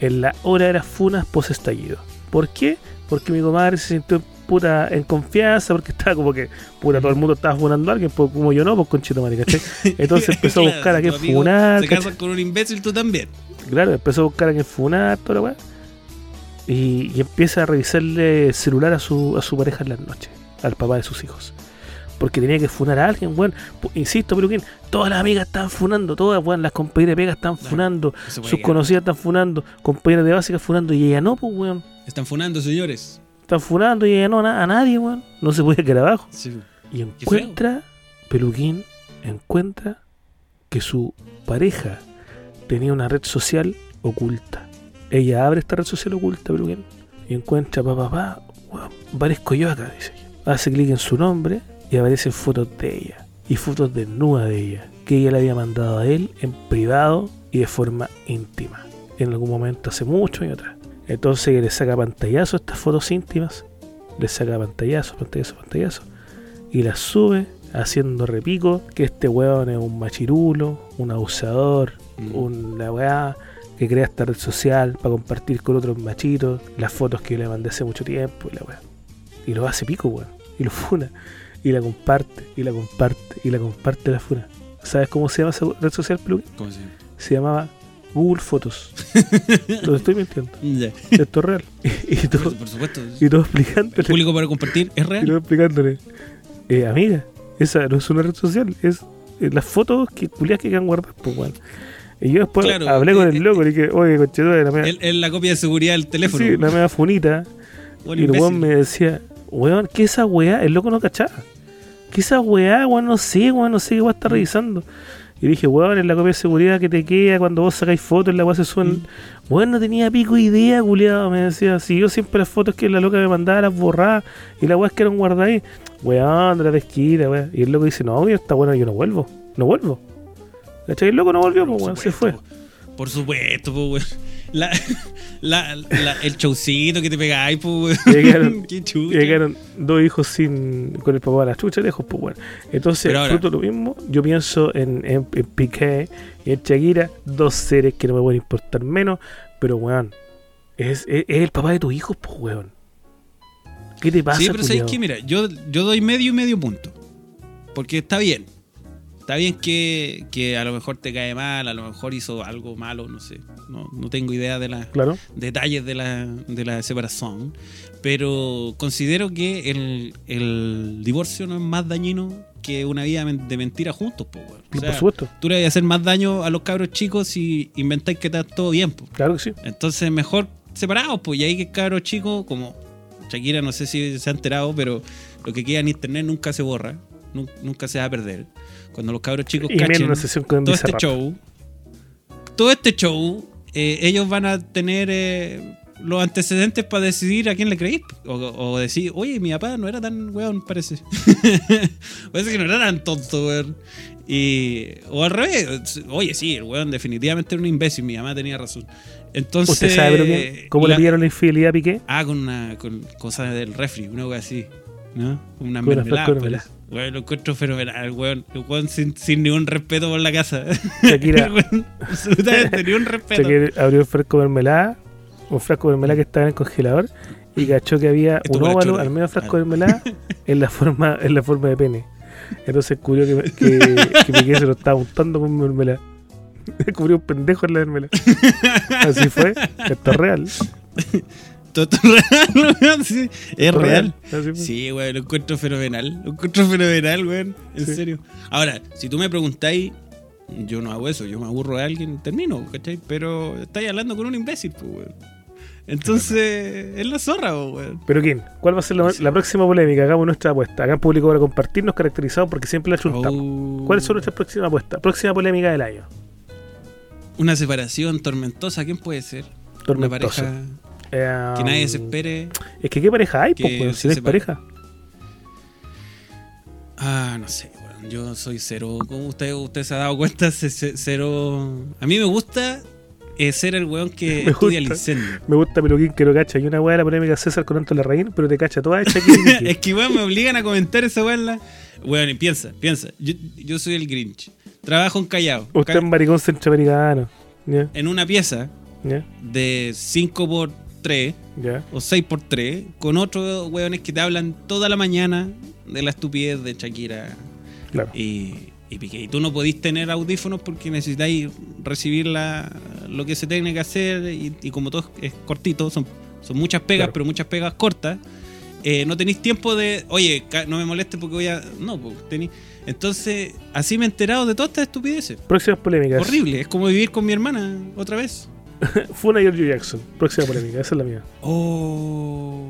En la hora de las funas post estallido. ¿Por qué? Porque mi comadre se sintió puta en confianza, porque estaba como que, puta, todo el mundo estaba funando a alguien, pues como yo no, pues conchito madre, ¿cachai? [laughs] Entonces empezó a buscar a qué funar, Se casan con un imbécil, tú también. Claro, empezó a buscar a quien funar, toda la weá. Y, y empieza a revisarle el celular a su, a su pareja en las noches, al papá de sus hijos. Porque tenía que funar a alguien, weón. Insisto, pero ¿quién? Todas las amigas estaban funando, todas, weón. Las compañeras de pega están funando, No sus conocidas están funando, compañeras de básica funando, y ella no, pues, weón. Están funando, señores. Están funando y ella no, a nadie, weón. No se puede quedar abajo. Sí. Y encuentra, Peluquín, encuentra que su pareja tenía una red social oculta. Ella abre esta red social oculta, Peluquín, y encuentra, papá, papá, weón, parezco yo acá, dice ella. Hace clic en su nombre y aparecen fotos de ella. Y fotos desnudas de ella, que ella le había mandado a él en privado y de forma íntima. En algún momento, hace mucho años atrás. Entonces ella le saca pantallazo a estas fotos íntimas, le saca pantallazo, pantallazo, pantallazo, y las sube haciendo repico que este weón es un machirulo, un abusador, Mm. una weá que crea esta red social para compartir con otros machitos las fotos que yo le mandé hace mucho tiempo y la weá. Y lo hace pico, weón. Y lo funa. Y la comparte, y la comparte, y la comparte la funa. ¿Sabes cómo se llama esa red social, Peluque? ¿Cómo se llama? Se llamaba Google Fotos. [laughs] lo estoy mintiendo. Esto es real. [laughs] Y, y todo, Por, por supuesto. y todo El explicándole. público para compartir es Y real. luego explicándole, eh, amiga, esa no es una red social, es eh, las fotos que culias que quedan guardadas, pues, weón. Y yo después Claro, hablé con eh, el loco y dije, oye, conchetumadre, la mea, Es la copia de seguridad del teléfono. sí, la mea funita. Un y el weón me decía, weón, ¿qué esa weá? El loco no cachaba. ¿Qué esa weá, weón? No sé, weón, no sé qué weá Mm. está revisando. Y dije, weón, es la copia de seguridad que te queda cuando vos sacáis fotos, la weá se suben. Mm. Weón, no tenía pico idea, culiado. Me decía, si yo siempre las fotos que la loca me mandaba las borraba y las weas que eran guardadas ahí. Weón, de la pesquita, weón. Y el loco dice, no, yo está bueno, yo no vuelvo. No vuelvo. ¿Cachai? El loco no volvió, pues, weón, se fue. Por supuesto, pues, weón. La, [laughs] la, la- el showcito que te pegáis, pues, weón. Llegaron- [laughs] Qué chucha. Llegaron dos hijos sin con el papá de las chuchas lejos, pues bueno. Entonces, ahora- fruto de lo mismo, yo pienso en, en, en Piqué y en Shakira, dos seres que no me pueden importar menos, pero weón, es, es, es el papá de tus hijos, pues weón. ¿Qué te pasa, Sí, pero ¿sabes culiao? qué? Mira, yo, yo doy medio y medio punto. Porque está bien. Está bien que, que a lo mejor te cae mal, a lo mejor hizo algo malo, no sé. No, no tengo idea de los Claro, detalles de la, de la separación. Pero considero que el, el divorcio no es más dañino que una vida de mentira juntos, po. O sea, por supuesto, tú le vas a hacer más daño a los cabros chicos si inventáis que está todo bien, po. claro que sí. Entonces, mejor separados, pues. Y ahí que el cabro chico, como Shakira, no sé si se ha enterado, pero lo que queda en internet nunca se borra, nun- nunca se va a perder. Cuando los cabros chicos Y cachen una sesión con todo este show, todo este show, eh, ellos van a tener eh, los antecedentes para decidir a quién le creís. O, o decir, oye, mi papá no era tan weón, parece. [laughs] parece que no era tan tonto, weón. Y, o al revés, oye, sí, el weón definitivamente era un imbécil, mi mamá tenía razón. Entonces, ¿Usted sabe pero cómo la- le pillaron la infidelidad a Piqué? Ah, con una con cosas del refri, una wea así. ¿No? Una mermelada. parece. Weón, lo encuentro fenomenal, weón. El weón sin, sin ningún respeto por la casa. [laughs] Shakira, weón, absolutamente ni un respeto. Shakira abrió el frasco de mermelada, un frasco de mermelada que estaba en el congelador y cachó que había Esto un óvalo al medio frasco Ah. de mermelada [laughs] en la forma en la forma de pene. Entonces descubrió que, que, que Piqué se lo estaba untando con mermelada. [laughs] Descubrió un pendejo en la mermelada. Así fue. Esto es real. Todo esto es [laughs] real, sí. Es real. Así fue. Sí, weón, lo encuentro fenomenal. Lo encuentro fenomenal, weón. En Sí. serio. Ahora, si tú me preguntáis, yo no hago eso. Yo me aburro de alguien, termino, ¿cachai? Pero estáis hablando con un imbécil, pues, weón. Entonces, es la zorra, po, weón. Pero ¿quién? ¿Cuál va a ser la, la próxima polémica? Hagamos nuestra apuesta. Acá en público para compartirnos caracterizados porque siempre la chuntamos. Oh. ¿Cuáles son nuestras próximas apuestas? Próxima polémica del año. Una separación tormentosa, ¿quién puede ser? Una pareja Eh, que nadie se espere. Es que ¿qué pareja hay? que Pues, si no separe. pareja. Ah, no sé, weón. Yo soy cero. Como usted, usted se ha dado cuenta, ce- ce- cero. A mí me gusta eh, ser el weón que [laughs] Me estudia el gusta. incendio. Me gusta Peluquín que lo cacha. Y una weá de la polémica César con Antonio Larraín, pero te cacha toda hecha aquí. [laughs] es que, weón, me obligan a comentar esa weón. la- Weón, y piensa, piensa. Yo, yo soy el Grinch. Trabajo en Callao. Usted es maricón centroamericano. En una pieza de 5 por 3 ya. o 6 por 3 con otros weones que te hablan toda la mañana de la estupidez de Shakira Claro. y, y Piqué. Y tú no podís tener audífonos porque necesitáis recibir la, lo que se tiene que hacer y, y como todo es cortito, son, son muchas pegas, Claro. pero muchas pegas cortas. eh, no tenéis tiempo de, oye, no me moleste porque voy a... No, pues tenéis... Entonces, así me he enterado de todas estas estupideces. Próximas polémicas. Horrible, es como vivir con mi hermana otra vez. [laughs] Funa Giorgio Jackson. Próxima polémica. Esa es la mía. Oh,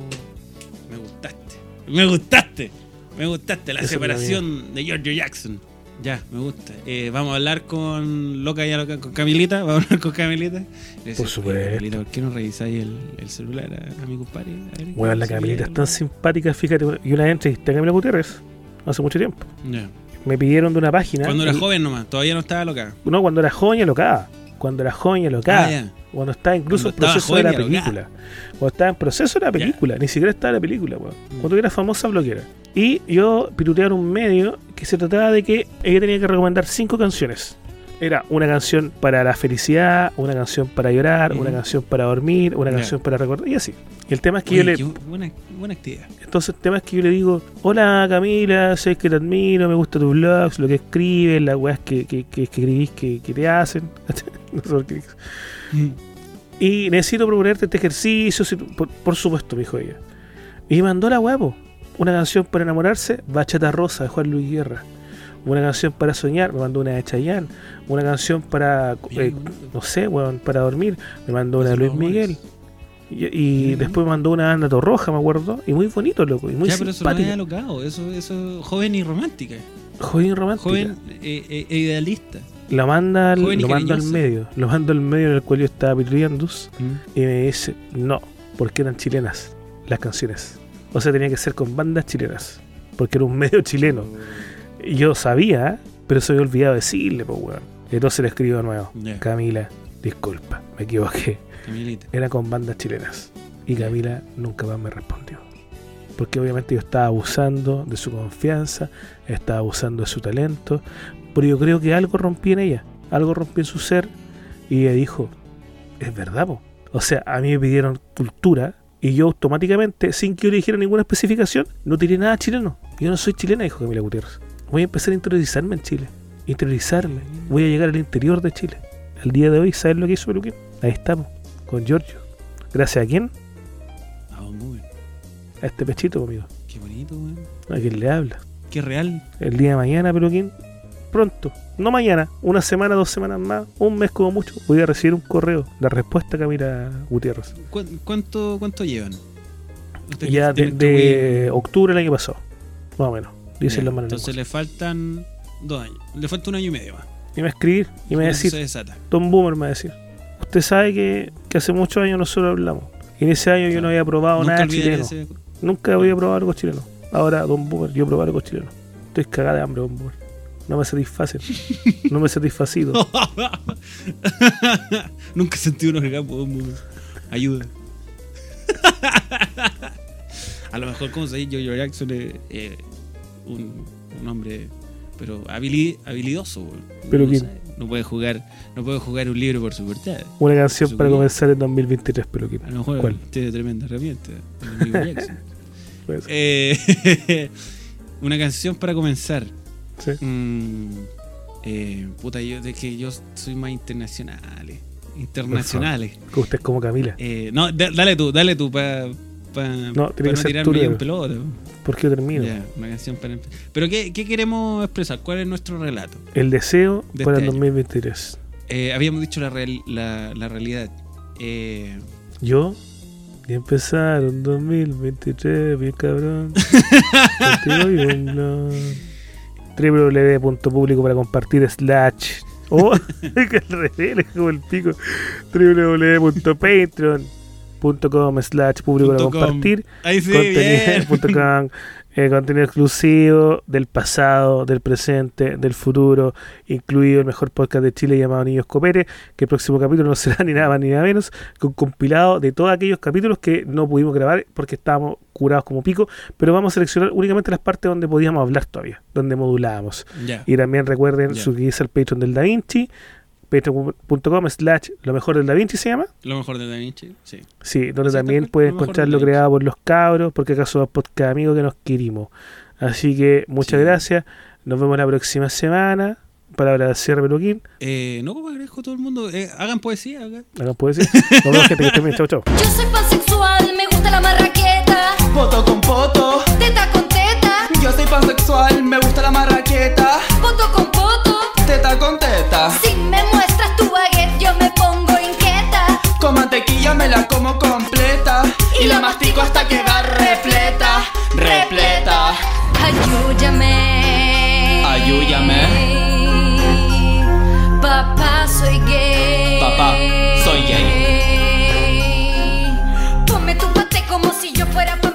me gustaste. Me gustaste. Me gustaste la Esa es la separación de Giorgio Jackson. Ya, me gusta. Eh, vamos a hablar con Loca y a Loca, con Camilita. Vamos a hablar con Camilita. Decía, Por supuesto. "Oye, Camilita, ¿por qué no revisáis el, el celular a, a mi compadre? Bueno, la Camilita es tan algo". simpática, fíjate. Y una vez entrevisté a Camila Gutiérrez hace mucho tiempo. Ya. Me pidieron de una página. Cuando era joven nomás, todavía no estaba loca. No, cuando era joven y alocada. Cuando era joven y alocada. Ah. Cuando estaba incluso en proceso de la película. Cuando estaba en proceso de la película. Ni siquiera estaba en la película, weón. Mm. Cuando era famosa bloguera. Y yo piruteaba en un medio que se trataba de que ella tenía que recomendar cinco canciones. Era una canción para la felicidad, una canción para llorar, una canción para dormir, una canción para recordar, y así. Y el tema es que yo le. buena, buena actividad. Entonces el tema es que yo le digo, hola Camila, sé que te admiro, me gusta tus blogs, lo que escribes, las weas que, que, que escribís que, que te hacen. [laughs] no sé por qué. Y necesito proponerte este ejercicio, si por, por supuesto, me dijo ella. Y mandó la huevo. Una canción para enamorarse, Bachata Rosa de Juan Luis Guerra. Una canción para soñar, me mandó una de Chayanne. Una canción para, eh, no sé, weón, para dormir, me mandó una de Luis. Miguel. Y, y Bien. después me mandó una banda Torroja, me acuerdo. Y muy bonito, loco. Y muy ya, pero eso no es alocado. Eso, eso es joven y romántica. Joven romántica. Joven eh, eh, e idealista. Lo manda, al- y lo mando al medio. Lo mando al medio en el cual yo estaba piruleando. Mm. Y me dice, no, porque eran chilenas las canciones. O sea, tenía que ser con bandas chilenas. Porque era un medio chileno. Y yo sabía, pero se había olvidado decirle, pues, weón. Entonces le escribo de nuevo. Camila, disculpa, me equivoqué. Camilita. Era con bandas chilenas. Y Camila nunca más me respondió. Porque obviamente yo estaba abusando de su confianza, estaba abusando de su talento. Pero yo creo que algo rompí en ella. Algo rompí en su ser. Y ella dijo, es verdad, po. O sea, a mí me pidieron cultura. Y yo automáticamente, sin que yo le dijera ninguna especificación, no tiré nada chileno. Yo no soy chilena, dijo Camila Gutiérrez. Voy a empezar a interiorizarme en Chile. Interiorizarme. Voy a llegar al interior de Chile. Al día de hoy, ¿sabes lo que hizo Peluquín? Ahí estamos, con Giorgio. Gracias a quién? Ah, muy bien. A este pechito, amigo. Qué bonito, weón. A quien le habla. Qué real. El día de mañana, Peluquín. Pronto. No mañana. Una semana, dos semanas más. Un mes como mucho. Voy a recibir un correo. La respuesta a Camila Gutiérrez. ¿Cu- ¿Cuánto, cuánto llevan? Ya de, tiene de tu octubre del año pasado. Más o menos. Ya, las manos. Entonces le faltan dos años. Le falta un año y medio más. Y me va a escribir y me va a decir. Tom Boomer me va a decir. Usted sabe que, que hace muchos años nosotros hablamos. Y en ese año yo no había probado Nunca nada chileno. ese- Nunca había probado algo chileno. Ahora, Don Boomer, yo probé algo chileno. Estoy cagada de hambre, Don Boomer. No me satisfacen. No me satisfacido. [laughs] Nunca sentí un orgasmo. muy- Ayuda. [laughs] A lo mejor, como se dice, Jojo Jackson es eh, un, un hombre, pero habili- habilidoso. Pero no, no puede jugar, no puede jugar un libro por su portada. Una canción para que- comenzar en 2023, Peluquín. A lo mejor ¿Cuál? tiene tremenda herramienta. [laughs] Eh, [laughs] una canción para comenzar. Sí. Mm, eh, puta, yo de que yo soy más internacionales. Internacionales. Que usted es como Camila. Eh, no, da- dale tú, dale tú para pa, No, pa tiene que no ser tirarme en pelota. ¿Por qué termino? Ya, una canción para Pero ¿qué, qué queremos expresar? ¿Cuál es nuestro relato? El deseo De para este el año. 2023. Eh, habíamos dicho la, real- la, la realidad. Eh, Yo Y empezaron 2023, bien cabrón. [laughs] Www.publico para compartir slash. Oh, [laughs] que al revés, como el pico. www.patreon.com slash público para compartir. Ahí sí, contenido, bien. punto com, [laughs] eh, contenido exclusivo del pasado, del presente, del futuro, incluido el mejor podcast de Chile llamado Niños Copere, que el próximo capítulo no [laughs] será ni nada más ni nada menos que un compilado de todos aquellos capítulos que no pudimos grabar porque estábamos curados como pico, pero vamos a seleccionar únicamente las partes donde podíamos hablar todavía, donde modulábamos. Y también recuerden Ya. suscribirse al Patreon del Da Vinci, patreon.com slash lo mejor del Da Vinci se llama. Lo mejor de Da Vinci, sí. Sí, donde Sí, también mejor encontrar lo creado por los cabros, porque acá somos podcast amigos que nos querimos. Así que muchas Sí. gracias. Nos vemos la próxima semana. Palabra de cierre, Peluquín. Eh, no, como agradezco a todo el mundo. Eh, hagan poesía. hagan- ¿No puede decir? Nos vemos, gente. Que estén bien. Chau, chau. Yo soy pansexual, me gusta la marraqueta. Poto con poto, Teta con teta, yo soy pansexual, me gusta la marraqueta. poto con poto. Teta con teta, Si me muestras tu baguette yo me pongo inquieta. Con mantequilla me la como completa y, y la mastico hasta quedar repleta, repleta. Ayúdame. Ayúdame. Papá, soy gay. Papá, soy gay. Ponme tu bate como si yo fuera papá.